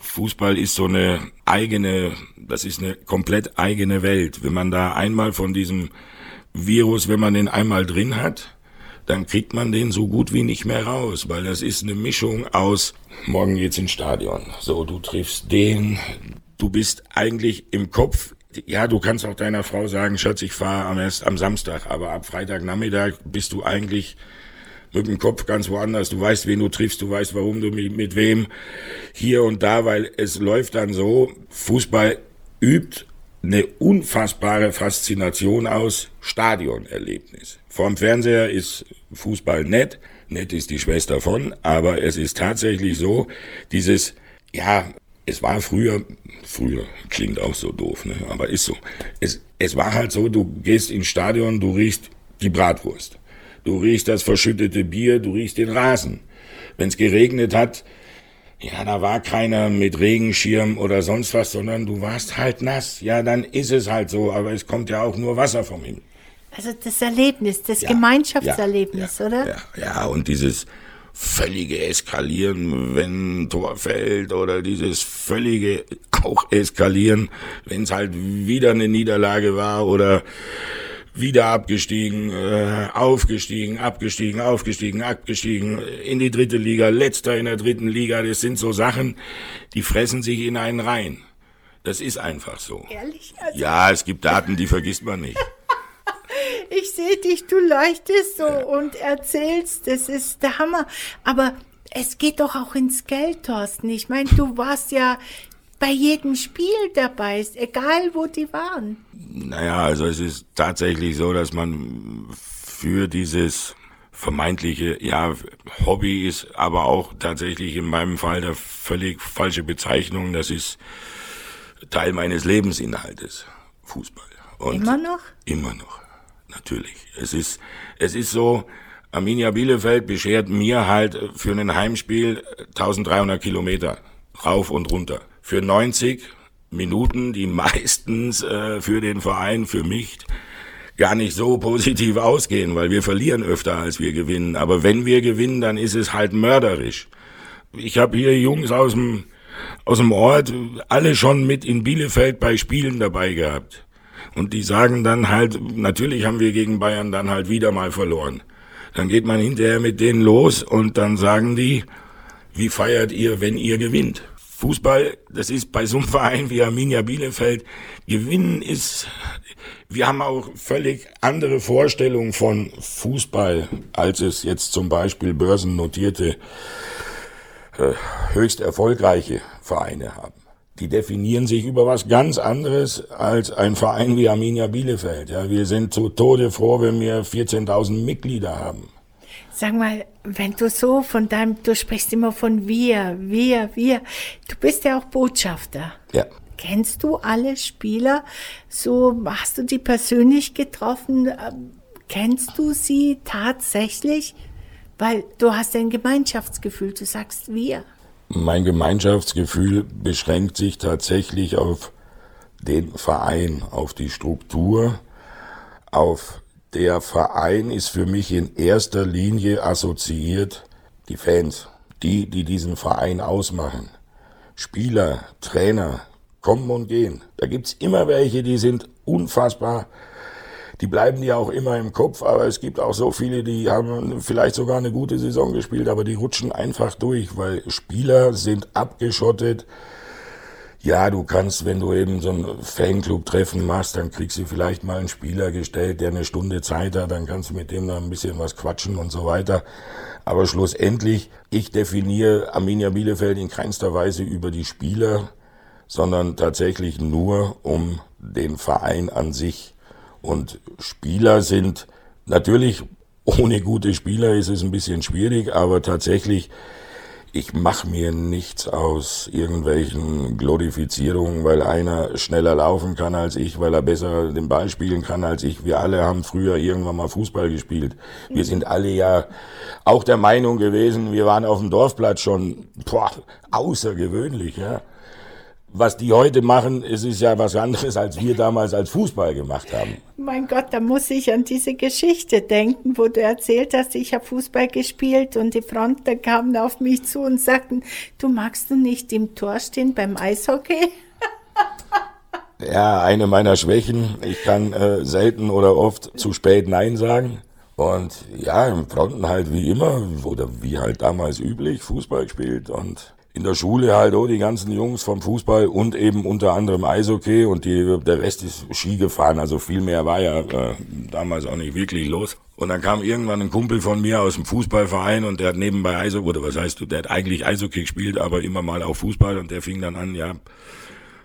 Speaker 3: Fußball ist so eine eigene, das ist eine komplett eigene Welt. Wenn man da einmal von diesem Virus, wenn man den einmal drin hat, dann kriegt man den so gut wie nicht mehr raus, weil das ist eine Mischung aus, morgen geht's ins Stadion, so du triffst den, du bist eigentlich im Kopf, ja, du kannst auch deiner Frau sagen, Schatz, ich fahre am, erst am Samstag, aber ab Freitagnachmittag bist du eigentlich mit dem Kopf ganz woanders. Du weißt, wen du triffst, du weißt, warum du mit, mit wem hier und da, weil es läuft dann so, Fußball übt eine unfassbare Faszination aus Stadionerlebnis. Vorm Fernseher ist Fußball nett, nett ist die Schwester von, aber es ist tatsächlich so, dieses, ja, es war früher, früher klingt auch so doof, ne? aber ist so. Es, es war halt so, du gehst ins Stadion, du riechst die Bratwurst. Du riechst das verschüttete Bier, du riechst den Rasen. Wenn es geregnet hat, ja, da war keiner mit Regenschirm oder sonst was, sondern du warst halt nass. Ja, dann ist es halt so, aber es kommt ja auch nur Wasser vom Himmel.
Speaker 2: Also das Erlebnis, das
Speaker 3: Ja,
Speaker 2: Gemeinschaftserlebnis,
Speaker 3: ja,
Speaker 2: oder?
Speaker 3: Ja, ja, und dieses völlige Eskalieren, wenn Tor fällt oder dieses völlige auch Eskalieren, wenn es halt wieder eine Niederlage war oder wieder abgestiegen, äh, aufgestiegen, abgestiegen, aufgestiegen, abgestiegen, in die dritte Liga, letzter in der dritten Liga, das sind so Sachen, die fressen sich in einen rein. Das ist einfach so.
Speaker 2: Ehrlich? Also,
Speaker 3: Ja, es gibt Daten, die vergisst man nicht.
Speaker 2: Ich sehe dich, du leuchtest so und erzählst, das ist der Hammer. Aber es geht doch auch ins Geld, Thorsten. Ich meine, du warst ja bei jedem Spiel dabei, egal wo die waren.
Speaker 3: Naja, also es ist tatsächlich so, dass man für dieses vermeintliche, ja, Hobby ist aber auch tatsächlich in meinem Fall der völlig falsche Bezeichnung. Das ist Teil meines Lebensinhaltes, Fußball.
Speaker 2: Und immer noch?
Speaker 3: Immer noch, natürlich. Es ist, es ist so, Arminia Bielefeld beschert mir halt für ein Heimspiel 1300 Kilometer rauf und runter. Für 90 Minuten, die meistens äh, für den Verein, für mich, gar nicht so positiv ausgehen, weil wir verlieren öfter, als wir gewinnen. Aber wenn wir gewinnen, dann ist es halt mörderisch. Ich habe hier Jungs aus dem, aus dem Ort, alle schon mit in Bielefeld bei Spielen dabei gehabt. Und die sagen dann halt, natürlich haben wir gegen Bayern dann halt wieder mal verloren. Dann geht man hinterher mit denen los und dann sagen die, wie feiert ihr, wenn ihr gewinnt? Fußball, das ist bei so einem Verein wie Arminia Bielefeld, Gewinnen ist, wir haben auch völlig andere Vorstellungen von Fußball, als es jetzt zum Beispiel börsennotierte, äh, höchst erfolgreiche Vereine haben. Die definieren sich über was ganz anderes als ein Verein wie Arminia Bielefeld. Ja, wir sind zu Tode froh, wenn wir 14.000 Mitglieder haben.
Speaker 2: Sag mal, wenn du so von deinem, du sprichst immer von wir, wir, wir. Du bist ja auch Botschafter.
Speaker 3: Ja.
Speaker 2: Kennst du alle Spieler? So, hast du die persönlich getroffen? Ähm, kennst du sie tatsächlich? Weil du hast ein Gemeinschaftsgefühl, du sagst wir.
Speaker 3: Mein Gemeinschaftsgefühl beschränkt sich tatsächlich auf den Verein, auf die Struktur, auf der Verein ist für mich in erster Linie assoziiert die Fans, die, die diesen Verein ausmachen. Spieler, Trainer, kommen und gehen. Da gibt's immer welche, die sind unfassbar. Die bleiben dir auch immer im Kopf, aber es gibt auch so viele, die haben vielleicht sogar eine gute Saison gespielt, aber die rutschen einfach durch, weil Spieler sind abgeschottet ja, du kannst, wenn du eben so ein Fanclub-Treffen machst, dann kriegst du vielleicht mal einen Spieler gestellt, der eine Stunde Zeit hat, dann kannst du mit dem noch ein bisschen was quatschen und so weiter. Aber schlussendlich, ich definiere Arminia Bielefeld in keinster Weise über die Spieler, sondern tatsächlich nur um den Verein an sich. Und Spieler sind natürlich, ohne gute Spieler ist es ein bisschen schwierig, aber tatsächlich ich mache mir nichts aus irgendwelchen Glorifizierungen, weil einer schneller laufen kann als ich, weil er besser den Ball spielen kann als ich. Wir alle haben früher irgendwann mal Fußball gespielt. Wir sind alle ja auch der Meinung gewesen, wir waren auf dem Dorfplatz schon boah, außergewöhnlich, ja was die heute machen, es ist ja was anderes, als wir damals als Fußball gemacht haben.
Speaker 2: Mein Gott, da muss ich an diese Geschichte denken, wo du erzählt hast, ich habe Fußball gespielt und die Fronter kamen auf mich zu und sagten, du magst du nicht im Tor stehen beim Eishockey?
Speaker 3: ja, eine meiner Schwächen. Ich kann äh, selten oder oft zu spät Nein sagen. Und ja, im Fronten halt wie immer, oder wie halt damals üblich, Fußball gespielt und in der Schule halt auch die ganzen Jungs vom Fußball und eben unter anderem Eishockey und die, der Rest ist Ski gefahren. Also viel mehr war ja äh, damals auch nicht wirklich los. Und dann kam irgendwann ein Kumpel von mir aus dem Fußballverein und der hat nebenbei Eishockey, oder was heißt du, der hat eigentlich Eishockey gespielt, aber immer mal auch Fußball und der fing dann an, ja,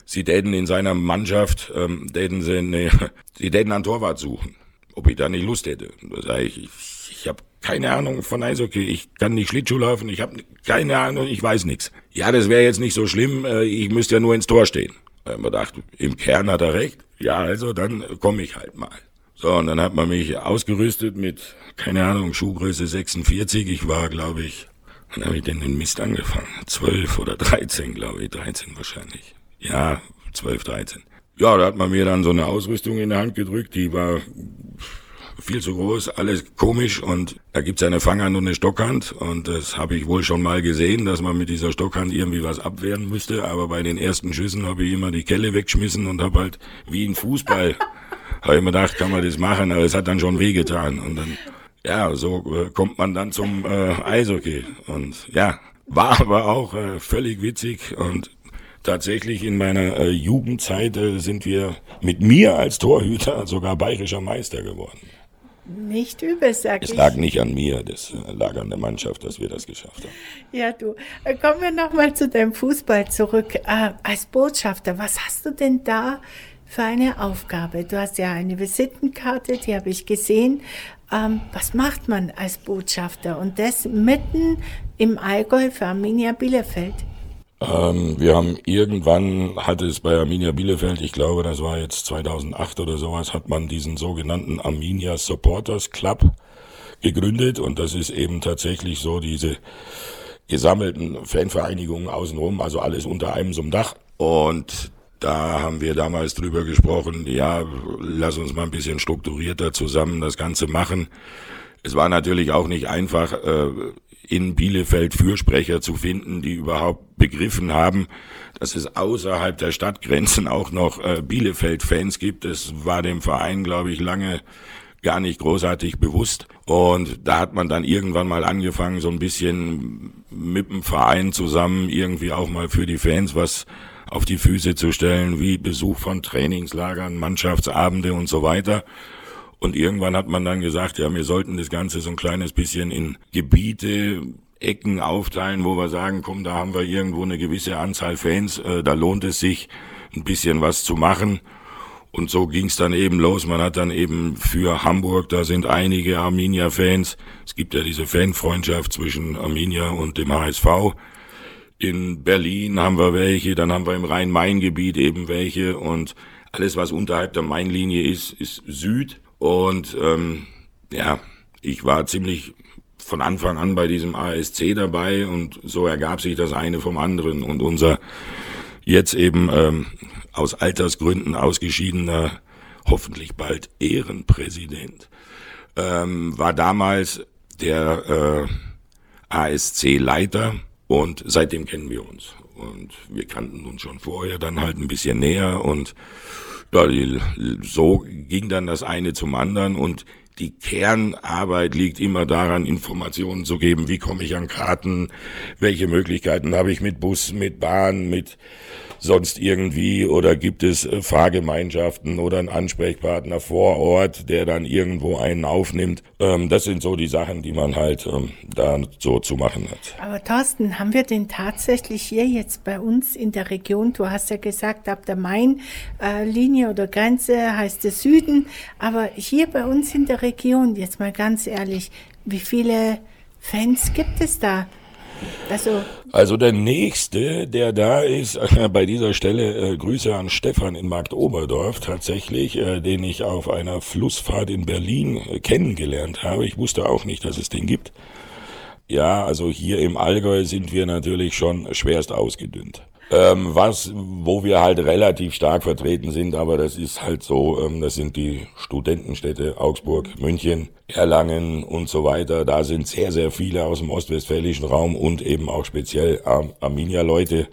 Speaker 3: sie täten in seiner Mannschaft, ähm, täten sie, nee, sie täten einen Torwart suchen, ob ich da nicht Lust hätte. Da sage ich, ich, ich habe keine Ahnung von Eishockey, ich kann nicht Schlittschuh laufen, ich habe keine Ahnung, ich weiß nichts. Ja, das wäre jetzt nicht so schlimm, äh, ich müsste ja nur ins Tor stehen. Da haben wir gedacht, im Kern hat er recht. Ja, also dann komme ich halt mal. So, und dann hat man mich ausgerüstet mit, keine Ahnung, Schuhgröße 46. Ich war, glaube ich, wann habe ich denn den Mist angefangen? 12 oder 13, glaube ich, 13 wahrscheinlich. Ja, 12, 13. Ja, da hat man mir dann so eine Ausrüstung in der Hand gedrückt, die war viel zu groß, alles komisch und da gibt's eine Fanghand und eine Stockhand und das habe ich wohl schon mal gesehen, dass man mit dieser Stockhand irgendwie was abwehren müsste, aber bei den ersten Schüssen habe ich immer die Kelle weggeschmissen und habe halt wie ein Fußball, habe ich mir gedacht, kann man das machen, aber es hat dann schon wehgetan und dann, ja, so äh, kommt man dann zum äh, Eishockey und ja, war aber auch äh, völlig witzig und tatsächlich in meiner äh, Jugendzeit äh, sind wir mit mir als Torhüter sogar bayerischer Meister geworden.
Speaker 2: Nicht übel, sag
Speaker 3: es
Speaker 2: ich.
Speaker 3: Es lag nicht an mir, das lag an der Mannschaft, dass wir das geschafft haben.
Speaker 2: Ja, du. Äh, kommen wir nochmal zu deinem Fußball zurück. Äh, als Botschafter, was hast du denn da für eine Aufgabe? Du hast ja eine Visitenkarte, die habe ich gesehen. Ähm, was macht man als Botschafter? Und das mitten im Allgäu für Arminia Bielefeld.
Speaker 3: Ähm, wir haben irgendwann, hatte es bei Arminia Bielefeld, ich glaube, das war jetzt 2008 oder sowas, hat man diesen sogenannten Arminia Supporters Club gegründet und das ist eben tatsächlich so diese gesammelten Fanvereinigungen außenrum, also alles unter einem so einem Dach und da haben wir damals drüber gesprochen, ja, lass uns mal ein bisschen strukturierter zusammen das Ganze machen. Es war natürlich auch nicht einfach, äh, in Bielefeld Fürsprecher zu finden, die überhaupt begriffen haben, dass es außerhalb der Stadtgrenzen auch noch äh, Bielefeld-Fans gibt. Das war dem Verein, glaube ich, lange gar nicht großartig bewusst. Und da hat man dann irgendwann mal angefangen, so ein bisschen mit dem Verein zusammen irgendwie auch mal für die Fans was auf die Füße zu stellen, wie Besuch von Trainingslagern, Mannschaftsabende und so weiter. Und irgendwann hat man dann gesagt, ja, wir sollten das Ganze so ein kleines bisschen in Gebiete, Ecken aufteilen, wo wir sagen, komm, da haben wir irgendwo eine gewisse Anzahl Fans, äh, da lohnt es sich, ein bisschen was zu machen. Und so ging es dann eben los. Man hat dann eben für Hamburg, da sind einige Arminia-Fans. Es gibt ja diese Fanfreundschaft zwischen Arminia und dem HSV. In Berlin haben wir welche, dann haben wir im Rhein-Main-Gebiet eben welche und alles, was unterhalb der Mainlinie ist, ist Süd. Und ähm, ja, ich war ziemlich von Anfang an bei diesem ASC dabei und so ergab sich das eine vom anderen. Und unser jetzt eben ähm, aus Altersgründen ausgeschiedener, hoffentlich bald Ehrenpräsident, ähm, war damals der äh, ASC-Leiter und seitdem kennen wir uns. Und wir kannten uns schon vorher dann halt ein bisschen näher. Und ja, so ging dann das eine zum anderen. Und die Kernarbeit liegt immer daran, Informationen zu geben, wie komme ich an Karten, welche Möglichkeiten habe ich mit Bus, mit Bahn, mit sonst irgendwie oder gibt es äh, Fahrgemeinschaften oder einen Ansprechpartner vor Ort, der dann irgendwo einen aufnimmt. Ähm, das sind so die Sachen, die man halt ähm, da so zu machen hat.
Speaker 2: Aber Thorsten, haben wir den tatsächlich hier jetzt bei uns in der Region, du hast ja gesagt, ab der Main-Linie oder Grenze heißt es Süden, aber hier bei uns in der Region, jetzt mal ganz ehrlich, wie viele Fans gibt es da?
Speaker 3: Also, also der nächste, der da ist, äh, bei dieser Stelle äh, Grüße an Stefan in Marktoberdorf tatsächlich, äh, den ich auf einer Flussfahrt in Berlin äh, kennengelernt habe. Ich wusste auch nicht, dass es den gibt. Ja, also hier im Allgäu sind wir natürlich schon schwerst ausgedünnt. Ähm, was, wo wir halt relativ stark vertreten sind, aber das ist halt so, ähm, das sind die Studentenstädte Augsburg, München, Erlangen und so weiter. Da sind sehr, sehr viele aus dem ostwestfälischen Raum und eben auch speziell Ar Arminia-Leute.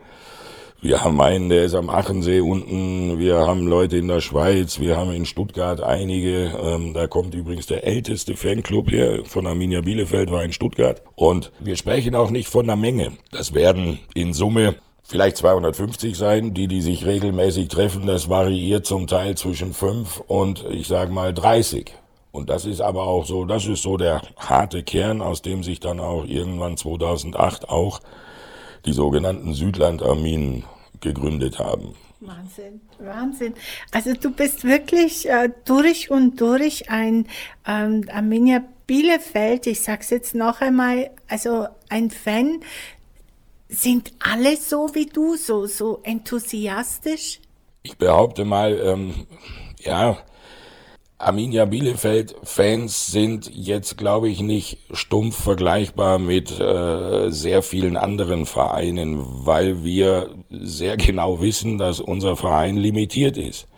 Speaker 3: Wir haben einen, der ist am Achensee unten. Wir haben Leute in der Schweiz. Wir haben in Stuttgart einige. Ähm, da kommt übrigens der älteste Fanclub hier von Arminia Bielefeld, war in Stuttgart. Und wir sprechen auch nicht von einer Menge. Das werden in Summe vielleicht 250 sein, die, die sich regelmäßig treffen. Das variiert zum Teil zwischen 5 und ich sage mal 30. Und das ist aber auch so, das ist so der harte Kern, aus dem sich dann auch irgendwann 2008 auch die sogenannten Südlandarminen gegründet haben.
Speaker 2: Wahnsinn, Wahnsinn. Also du bist wirklich äh, durch und durch ein ähm, Arminia Bielefeld, ich sag's jetzt noch einmal, also ein Fan sind alle so wie du, so, so enthusiastisch?
Speaker 3: Ich behaupte mal, ähm, ja, Arminia Bielefeld-Fans sind jetzt, glaube ich, nicht stumpf vergleichbar mit äh, sehr vielen anderen Vereinen, weil wir sehr genau wissen, dass unser Verein limitiert ist.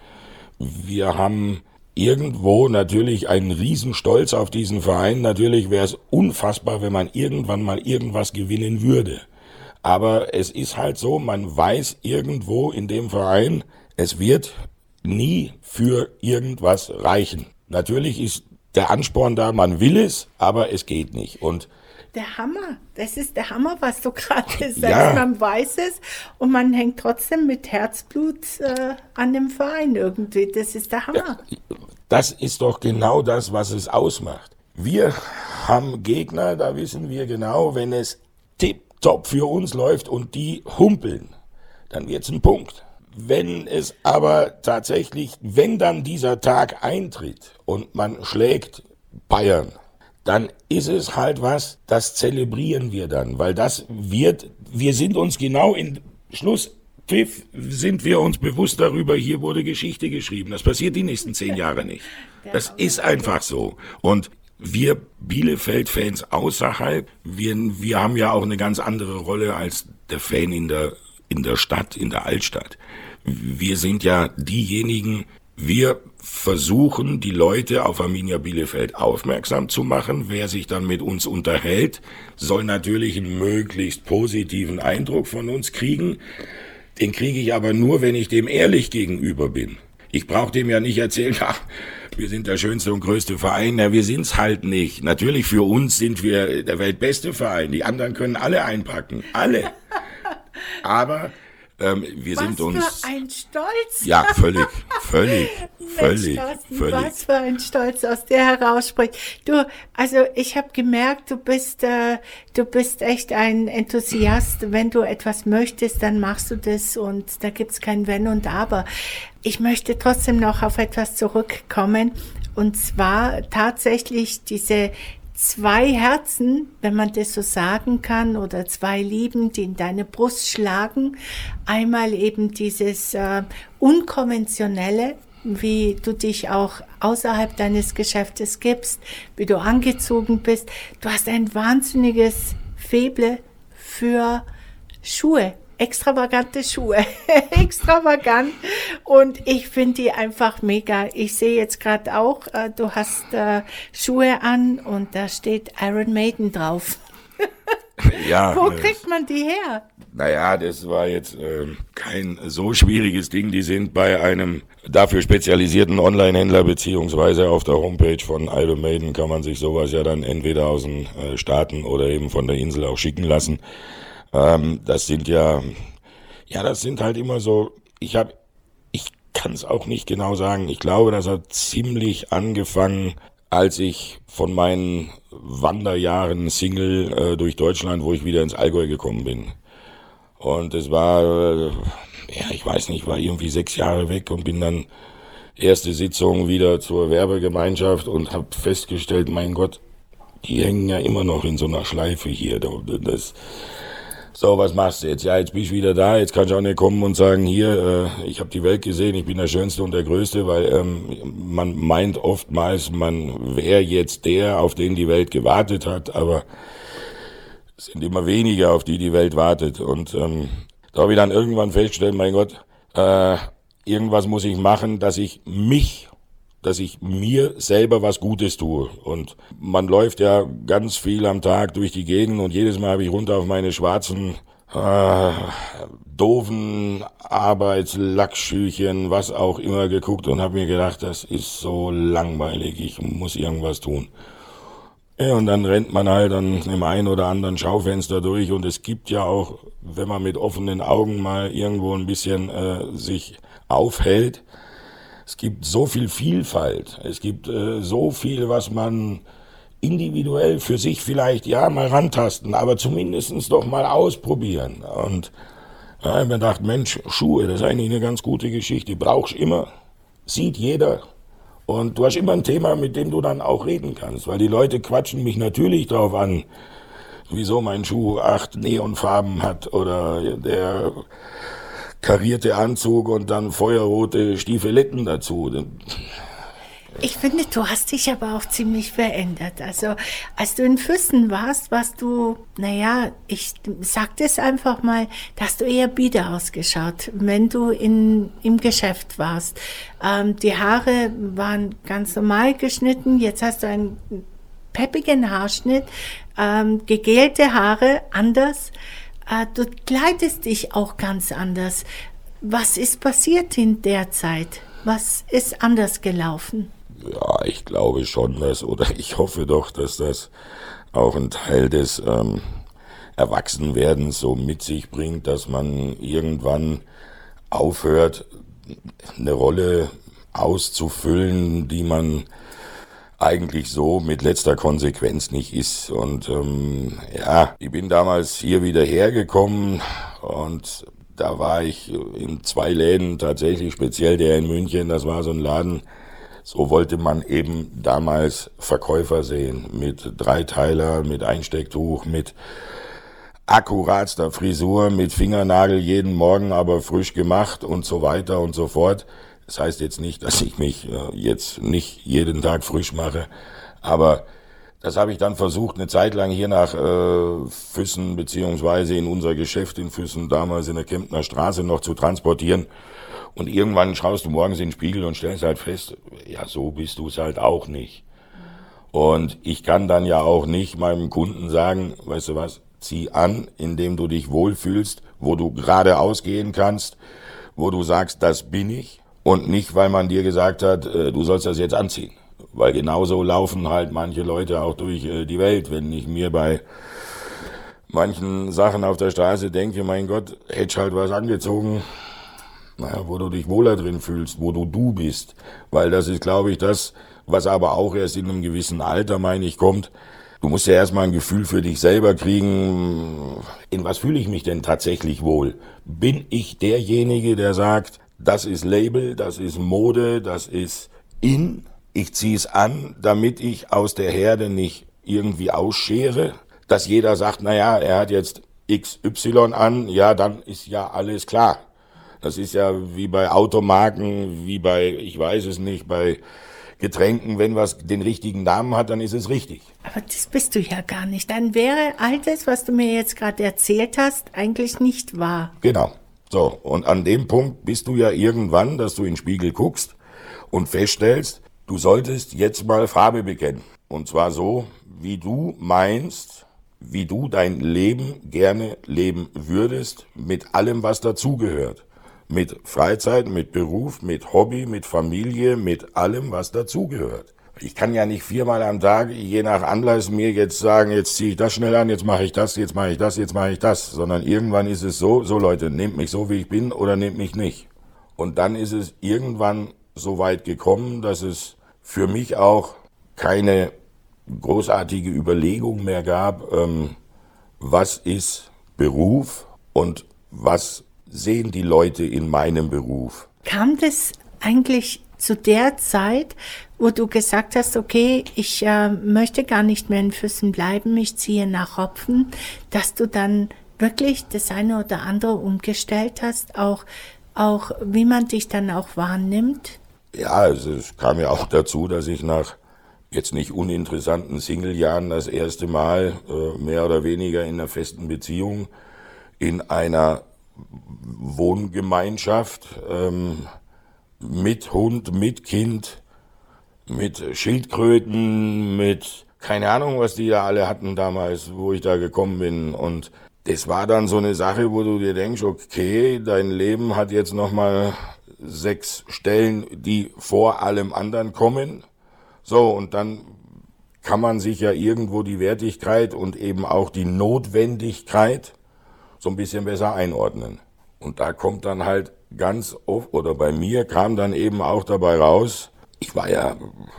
Speaker 3: Wir haben irgendwo natürlich einen Riesenstolz auf diesen Verein. Natürlich wäre es unfassbar, wenn man irgendwann mal irgendwas gewinnen würde. Aber es ist halt so, man weiß irgendwo in dem Verein, es wird nie für irgendwas reichen. Natürlich ist der Ansporn da, man will es, aber es geht nicht. Und
Speaker 2: der Hammer, das ist der Hammer, was du gerade sagst. Ja. Man weiß es und man hängt trotzdem mit Herzblut äh, an dem Verein irgendwie. Das ist der Hammer.
Speaker 3: Das ist doch genau das, was es ausmacht. Wir haben Gegner, da wissen wir genau, wenn es tipptopp für uns läuft und die humpeln, dann wird's ein Punkt. Wenn es aber tatsächlich, wenn dann dieser Tag eintritt und man schlägt Bayern, dann ist es halt was, das zelebrieren wir dann, weil das wird, wir sind uns genau in Schlusspfiff, sind wir uns bewusst darüber, hier wurde Geschichte geschrieben. Das passiert die nächsten zehn Jahre nicht. Das ist einfach so. Und wir Bielefeld-Fans außerhalb, wir, wir haben ja auch eine ganz andere Rolle als der Fan in der, in der Stadt, in der Altstadt. Wir sind ja diejenigen, wir versuchen, die Leute auf Arminia Bielefeld aufmerksam zu machen. Wer sich dann mit uns unterhält, soll natürlich einen möglichst positiven Eindruck von uns kriegen. Den kriege ich aber nur, wenn ich dem ehrlich gegenüber bin. Ich brauche dem ja nicht erzählen, ach, wir sind der schönste und größte Verein. Ja, wir sind's halt nicht. Natürlich für uns sind wir der weltbeste Verein. Die anderen können alle einpacken. Alle. Aber ähm, wir
Speaker 2: was
Speaker 3: sind uns.
Speaker 2: für ein Stolz.
Speaker 3: Ja, völlig, völlig, völlig,
Speaker 2: Thorsten,
Speaker 3: völlig.
Speaker 2: Was für ein Stolz aus dir herausspricht. Du, also ich habe gemerkt, du bist, äh, du bist echt ein Enthusiast. Wenn du etwas möchtest, dann machst du das und da gibt's kein Wenn und Aber. Ich möchte trotzdem noch auf etwas zurückkommen und zwar tatsächlich diese zwei Herzen, wenn man das so sagen kann, oder zwei Lieben, die in deine Brust schlagen. Einmal eben dieses äh, unkonventionelle, wie du dich auch außerhalb deines Geschäftes gibst, wie du angezogen bist. Du hast ein wahnsinniges Feble für Schuhe, extravagante Schuhe, extravagant und ich finde die einfach mega. Ich sehe jetzt gerade auch, äh, du hast äh, Schuhe an und da steht Iron Maiden drauf.
Speaker 3: Ja,
Speaker 2: Wo
Speaker 3: äh,
Speaker 2: kriegt man die her?
Speaker 3: Naja, das war jetzt ähm, kein so schwieriges Ding. Die sind bei einem dafür spezialisierten Online-Händler beziehungsweise auf der Homepage von Iron Maiden kann man sich sowas ja dann entweder aus den äh, Staaten oder eben von der Insel auch schicken lassen. Ähm, das sind ja, ja, das sind halt immer so. Ich habe, ich kann es auch nicht genau sagen. Ich glaube, das hat ziemlich angefangen, als ich von meinen Wanderjahren Single äh, durch Deutschland, wo ich wieder ins Allgäu gekommen bin. Und es war, äh, ja, ich weiß nicht, war irgendwie sechs Jahre weg und bin dann erste Sitzung wieder zur Werbegemeinschaft und habe festgestellt, mein Gott, die hängen ja immer noch in so einer Schleife hier. Das, so, was machst du jetzt? Ja, jetzt bin ich wieder da. Jetzt kann ich auch nicht kommen und sagen, hier, äh, ich habe die Welt gesehen, ich bin der Schönste und der Größte, weil ähm, man meint oftmals, man wäre jetzt der, auf den die Welt gewartet hat, aber es sind immer weniger, auf die die Welt wartet. Und ähm, da habe ich dann irgendwann festgestellt, mein Gott, äh, irgendwas muss ich machen, dass ich mich dass ich mir selber was Gutes tue. Und man läuft ja ganz viel am Tag durch die Gegend und jedes Mal habe ich runter auf meine schwarzen, äh, doofen Arbeitslackschüchen, was auch immer geguckt und habe mir gedacht, das ist so langweilig, ich muss irgendwas tun. Ja, und dann rennt man halt an dem einen oder anderen Schaufenster durch und es gibt ja auch, wenn man mit offenen Augen mal irgendwo ein bisschen äh, sich aufhält, es gibt so viel Vielfalt, es gibt äh, so viel, was man individuell für sich vielleicht ja mal rantasten, aber zumindestens doch mal ausprobieren. Und ich habe mir gedacht, Mensch, Schuhe, das ist eigentlich eine ganz gute Geschichte, brauchst immer, sieht jeder. Und du hast immer ein Thema, mit dem du dann auch reden kannst, weil die Leute quatschen mich natürlich drauf an, wieso mein Schuh acht Neonfarben hat oder der karierte Anzug und dann feuerrote Stiefeletten dazu.
Speaker 2: Ich finde, du hast dich aber auch ziemlich verändert. Also, als du in Füssen warst, warst du, naja, ich sag das einfach mal, da hast du eher bieder ausgeschaut, wenn du in, im Geschäft warst. Ähm, die Haare waren ganz normal geschnitten, jetzt hast du einen peppigen Haarschnitt, ähm, gegelte Haare, anders. Äh, du kleidest dich auch ganz anders. Was ist passiert in der Zeit? Was ist anders gelaufen?
Speaker 3: Ja, ich glaube schon, dass, oder ich hoffe doch, dass das auch ein Teil des ähm, Erwachsenwerdens so mit sich bringt, dass man irgendwann aufhört, eine Rolle auszufüllen, die man eigentlich so mit letzter Konsequenz nicht ist. Und ähm, ja, ich bin damals hier wieder hergekommen und da war ich in zwei Läden tatsächlich, speziell der in München, das war so ein Laden, so wollte man eben damals Verkäufer sehen, mit Dreiteiler, mit Einstecktuch, mit akkuratster Frisur, mit Fingernagel jeden Morgen, aber frisch gemacht und so weiter und so fort. Das heißt jetzt nicht, dass ich mich äh, jetzt nicht jeden Tag frisch mache, aber das habe ich dann versucht, eine Zeit lang hier nach äh, Füssen beziehungsweise in unser Geschäft in Füssen, damals in der Kemptner Straße, noch zu transportieren. Und irgendwann schaust du morgens in den Spiegel und stellst halt fest, ja, so bist du es halt auch nicht. Und ich kann dann ja auch nicht meinem Kunden sagen, weißt du was, zieh an, indem du dich wohlfühlst, wo du gerade ausgehen kannst, wo du sagst, das bin ich und nicht, weil man dir gesagt hat, äh, du sollst das jetzt anziehen. Weil genauso laufen halt manche Leute auch durch äh, die Welt. Wenn ich mir bei manchen Sachen auf der Straße denke, mein Gott, hätte halt was angezogen, naja, wo du dich wohler drin fühlst, wo du du bist. Weil das ist, glaube ich, das, was aber auch erst in einem gewissen Alter, meine ich, kommt. Du musst ja erstmal ein Gefühl für dich selber kriegen, in was fühle ich mich denn tatsächlich wohl? Bin ich derjenige, der sagt, das ist Label, das ist Mode, das ist in. Ich ziehe es an, damit ich aus der Herde nicht irgendwie ausschere, dass jeder sagt, na ja, er hat jetzt XY an, ja, dann ist ja alles klar. Das ist ja wie bei Automarken, wie bei, ich weiß es nicht, bei Getränken, wenn was den richtigen Namen hat, dann ist es richtig.
Speaker 2: Aber das bist du ja gar nicht. Dann wäre all das, was du mir jetzt gerade erzählt hast, eigentlich nicht wahr.
Speaker 3: Genau. So, und an dem Punkt bist du ja irgendwann, dass du in den Spiegel guckst und feststellst, du solltest jetzt mal Farbe bekennen. Und zwar so, wie du meinst, wie du dein Leben gerne leben würdest, mit allem, was dazugehört. Mit Freizeit, mit Beruf, mit Hobby, mit Familie, mit allem, was dazugehört. Ich kann ja nicht viermal am Tag, je nach Anlass, mir jetzt sagen, jetzt ziehe ich das schnell an, jetzt mache ich das, jetzt mache ich das, jetzt mache ich das, sondern irgendwann ist es so, so Leute, nehmt mich so, wie ich bin oder nehmt mich nicht. Und dann ist es irgendwann so weit gekommen, dass es für mich auch keine großartige Überlegung mehr gab, ähm, was ist Beruf und was sehen die Leute in meinem Beruf.
Speaker 2: Kam das eigentlich zu der Zeit, wo du gesagt hast, okay, ich äh, möchte gar nicht mehr in Füssen bleiben, ich ziehe nach Hopfen, dass du dann wirklich das eine oder andere umgestellt hast, auch, auch wie man dich dann auch wahrnimmt?
Speaker 3: Ja, also es kam ja auch dazu, dass ich nach jetzt nicht uninteressanten Singlejahren das erste Mal äh, mehr oder weniger in einer festen Beziehung in einer Wohngemeinschaft ähm, mit Hund, mit Kind, mit Schildkröten, mit keine Ahnung, was die da alle hatten damals, wo ich da gekommen bin. Und das war dann so eine Sache, wo du dir denkst, okay, dein Leben hat jetzt nochmal sechs Stellen, die vor allem anderen kommen. So, und dann kann man sich ja irgendwo die Wertigkeit und eben auch die Notwendigkeit so ein bisschen besser einordnen. Und da kommt dann halt ganz oft, oder bei mir kam dann eben auch dabei raus, ich war ja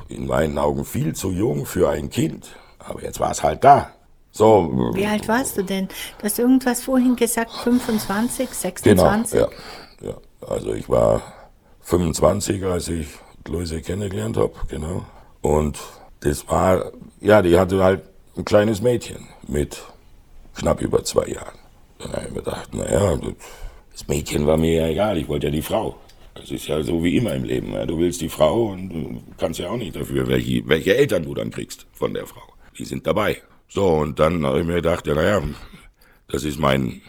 Speaker 3: in meinen Augen viel zu jung für ein Kind, aber jetzt war es halt da. So.
Speaker 2: Wie alt warst du denn? Du hast irgendwas vorhin gesagt, 25, 26?
Speaker 3: Genau, ja. ja. Also ich war 25, als ich Luise kennengelernt habe, genau. Und das war, ja, die hatte halt ein kleines Mädchen mit knapp über zwei Jahren. Dann habe ich mir gedacht, naja, das Mädchen war mir ja egal, ich wollte ja die Frau. Das ist ja so wie immer im Leben. Ja. Du willst die Frau und du kannst ja auch nicht dafür, welche, welche Eltern du dann kriegst von der Frau. Die sind dabei. So, und dann habe ich mir gedacht, ja, naja, das ist mein,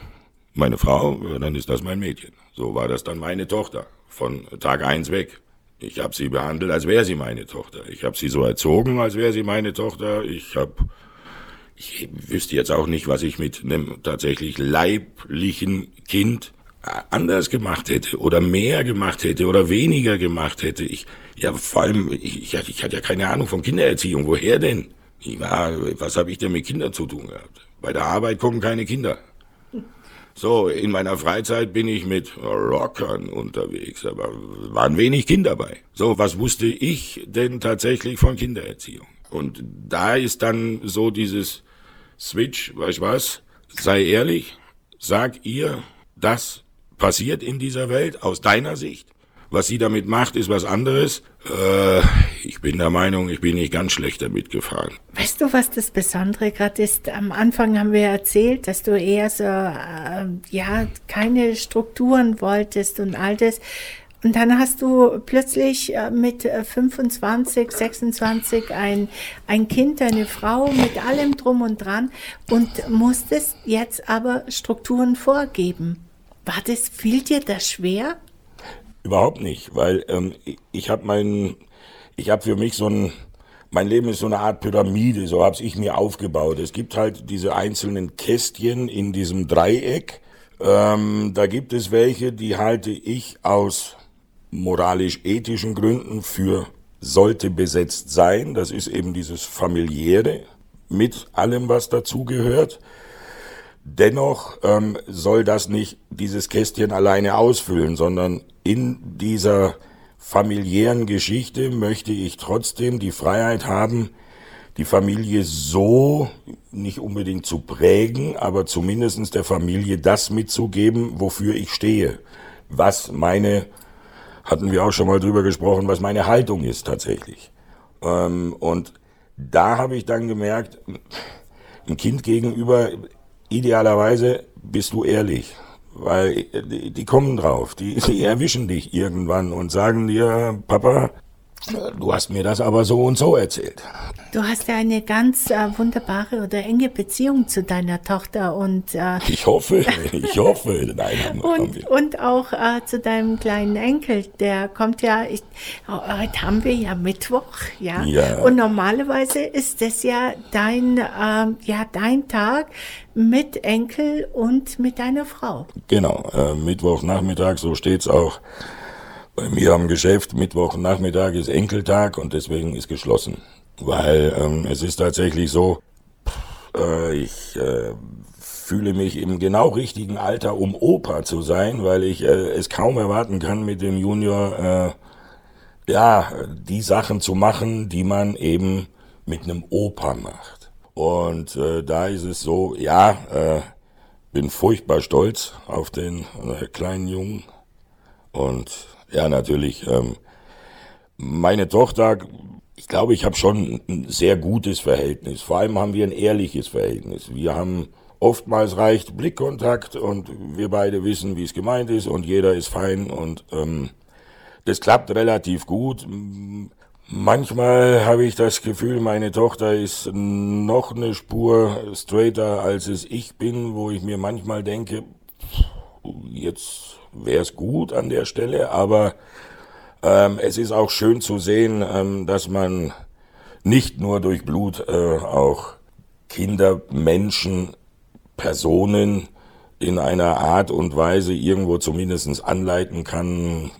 Speaker 3: meine Frau, dann ist das mein Mädchen. So war das dann meine Tochter, von Tag eins weg. Ich habe sie behandelt, als wäre sie meine Tochter. Ich habe sie so erzogen, als wäre sie meine Tochter. Ich habe ich wüsste jetzt auch nicht, was ich mit einem tatsächlich leiblichen Kind anders gemacht hätte oder mehr gemacht hätte oder weniger gemacht hätte. Ich, ja, vor allem, ich, ich, hatte ja keine Ahnung von Kindererziehung. Woher denn? Ich war, was habe ich denn mit Kindern zu tun gehabt? Bei der Arbeit kommen keine Kinder. So, in meiner Freizeit bin ich mit Rockern unterwegs, aber waren wenig Kinder dabei. So, was wusste ich denn tatsächlich von Kindererziehung? Und da ist dann so dieses Switch, weißt was? Sei ehrlich, sag ihr, das passiert in dieser Welt aus deiner Sicht. Was sie damit macht, ist was anderes. Äh, ich bin der Meinung, ich bin nicht ganz schlecht damit gefahren.
Speaker 2: Weißt du, was das Besondere gerade ist? Am Anfang haben wir erzählt, dass du eher so, äh, ja, keine Strukturen wolltest und all das. Und dann hast du plötzlich äh, mit 25, 26 ein, ein Kind, eine Frau mit allem drum und dran und musstest jetzt aber Strukturen vorgeben. War das, fiel dir das schwer?
Speaker 3: Überhaupt nicht, weil ähm, ich habe mein, ich habe für mich so ein, mein Leben ist so eine Art Pyramide, so habe ich mir aufgebaut. Es gibt halt diese einzelnen Kästchen in diesem Dreieck. Ähm, da gibt es welche, die halte ich aus moralisch-ethischen Gründen für sollte besetzt sein. Das ist eben dieses familiäre mit allem, was dazugehört. Dennoch ähm, soll das nicht dieses Kästchen alleine ausfüllen, sondern in dieser familiären Geschichte möchte ich trotzdem die Freiheit haben, die Familie so nicht unbedingt zu prägen, aber zumindestens der Familie das mitzugeben, wofür ich stehe. Was meine, hatten wir auch schon mal drüber gesprochen, was meine Haltung ist tatsächlich. Ähm, und da habe ich dann gemerkt, ein Kind gegenüber idealerweise bist du ehrlich, weil die, die kommen drauf, die, die erwischen dich irgendwann und sagen dir, Papa, Du hast mir das aber so und so erzählt.
Speaker 2: Du hast ja eine ganz äh, wunderbare oder enge Beziehung zu deiner Tochter und äh,
Speaker 3: ich hoffe, ich hoffe, nein,
Speaker 2: haben, und, haben wir. und auch äh, zu deinem kleinen Enkel, der kommt ja. Ich, heute haben wir ja Mittwoch, ja. ja. Und normalerweise ist das ja dein, ähm, ja dein Tag mit Enkel und mit deiner Frau.
Speaker 3: Genau, äh, Mittwochnachmittag, so steht's auch bei mir am Geschäft Mittwochnachmittag ist Enkeltag und deswegen ist geschlossen. Weil ähm, es ist tatsächlich so, äh, ich äh, fühle mich im genau richtigen Alter, um Opa zu sein, weil ich äh, es kaum erwarten kann, mit dem Junior äh, ja die Sachen zu machen, die man eben mit einem Opa macht. Und äh, da ist es so, ja, äh, bin furchtbar stolz auf den äh, kleinen Jungen und ja, natürlich. Ähm, meine Tochter, ich glaube, ich habe schon ein sehr gutes Verhältnis. Vor allem haben wir ein ehrliches Verhältnis. Wir haben oftmals reicht Blickkontakt und wir beide wissen, wie es gemeint ist und jeder ist fein und ähm, das klappt relativ gut. Manchmal habe ich das Gefühl, meine Tochter ist noch eine Spur straighter, als es ich bin, wo ich mir manchmal denke, jetzt wäre es gut an der Stelle, aber ähm, es ist auch schön zu sehen, ähm, dass man nicht nur durch Blut äh, auch Kinder, Menschen, Personen in einer Art und Weise irgendwo zumindestens anleiten kann,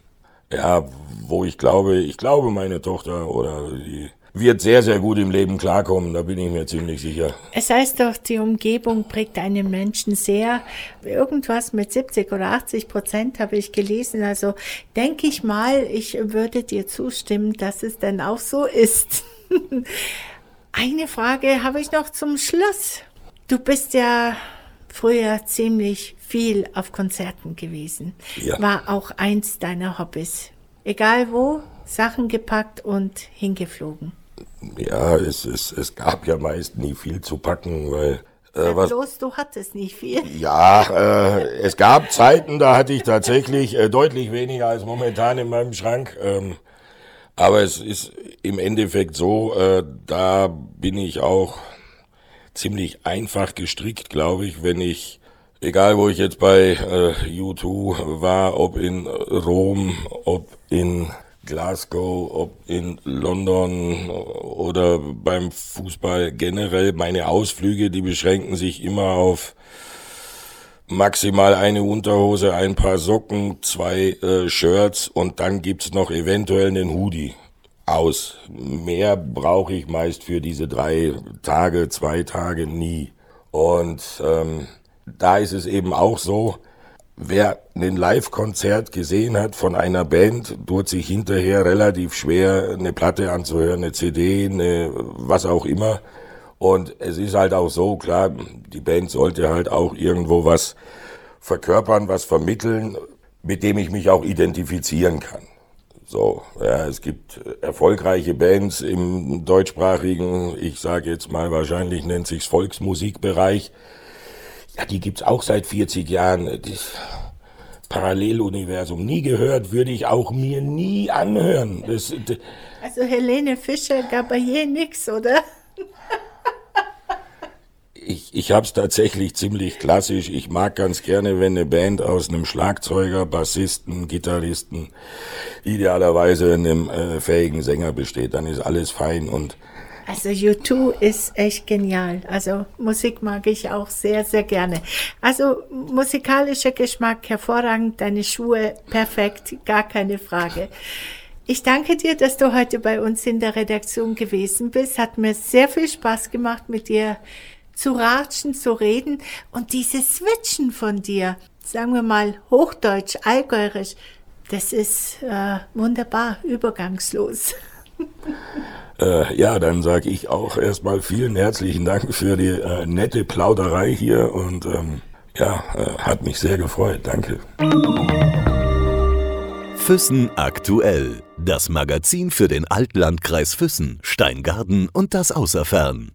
Speaker 3: ja, wo ich glaube, ich glaube meine Tochter oder die wird sehr, sehr gut im Leben klarkommen, da bin ich mir ziemlich sicher.
Speaker 2: Es heißt doch, die Umgebung prägt einen Menschen sehr. Irgendwas mit 70 oder 80 Prozent habe ich gelesen. Also denke ich mal, ich würde dir zustimmen, dass es dann auch so ist. Eine Frage habe ich noch zum Schluss. Du bist ja früher ziemlich viel auf Konzerten gewesen. Ja. War auch eins deiner Hobbys. Egal wo, Sachen gepackt und hingeflogen
Speaker 3: ja, es, es, es gab ja meist nie viel zu packen, weil
Speaker 2: äh, was, bloß du hattest nicht viel.
Speaker 3: Ja, äh, es gab Zeiten, da hatte ich tatsächlich äh, deutlich weniger als momentan in meinem Schrank. Ähm, aber es ist im Endeffekt so, äh, da bin ich auch ziemlich einfach gestrickt, glaube ich, wenn ich, egal wo ich jetzt bei äh, U2 war, ob in Rom, ob in Glasgow, ob in London oder beim Fußball generell. Meine Ausflüge, die beschränken sich immer auf maximal eine Unterhose, ein paar Socken, zwei äh, Shirts und dann gibt's noch eventuell einen Hoodie aus. Mehr brauche ich meist für diese drei Tage, zwei Tage nie. Und ähm, da ist es eben auch so, wer ein Live-Konzert gesehen hat von einer Band, tut sich hinterher relativ schwer, eine Platte anzuhören, eine CD, eine, was auch immer. Und es ist halt auch so, klar, die Band sollte halt auch irgendwo was verkörpern, was vermitteln, mit dem ich mich auch identifizieren kann. So, ja, es gibt erfolgreiche Bands im deutschsprachigen, ich sage jetzt mal wahrscheinlich nennt sich's Volksmusikbereich. Ja, die gibt's auch seit 40 Jahren. Das Paralleluniversum nie gehört, würde ich auch mir nie anhören. Das, das
Speaker 2: also Helene Fischer gab bei je nix, oder?
Speaker 3: ich, ich habe es tatsächlich ziemlich klassisch. Ich mag ganz gerne, wenn eine Band aus einem Schlagzeuger, Bassisten, Gitarristen, idealerweise einem äh, fähigen Sänger besteht. Dann ist alles fein und
Speaker 2: also U2 ist echt genial. Also Musik mag ich auch sehr, sehr gerne. Also musikalischer Geschmack hervorragend, deine Schuhe perfekt, gar keine Frage. Ich danke dir, dass du heute bei uns in der Redaktion gewesen bist. Hat mir sehr viel Spaß gemacht, mit dir zu ratschen, zu reden und dieses Switchen von dir, sagen wir mal Hochdeutsch, Allgäuerisch, das ist äh, wunderbar, übergangslos.
Speaker 3: Äh, ja, dann sage ich auch erstmal vielen herzlichen Dank für die äh, nette Plauderei hier und ähm, ja, äh, hat mich sehr gefreut. Danke.
Speaker 1: Füssen aktuell. Das Magazin für den Altlandkreis Füssen, Steingarten und das Außerfern.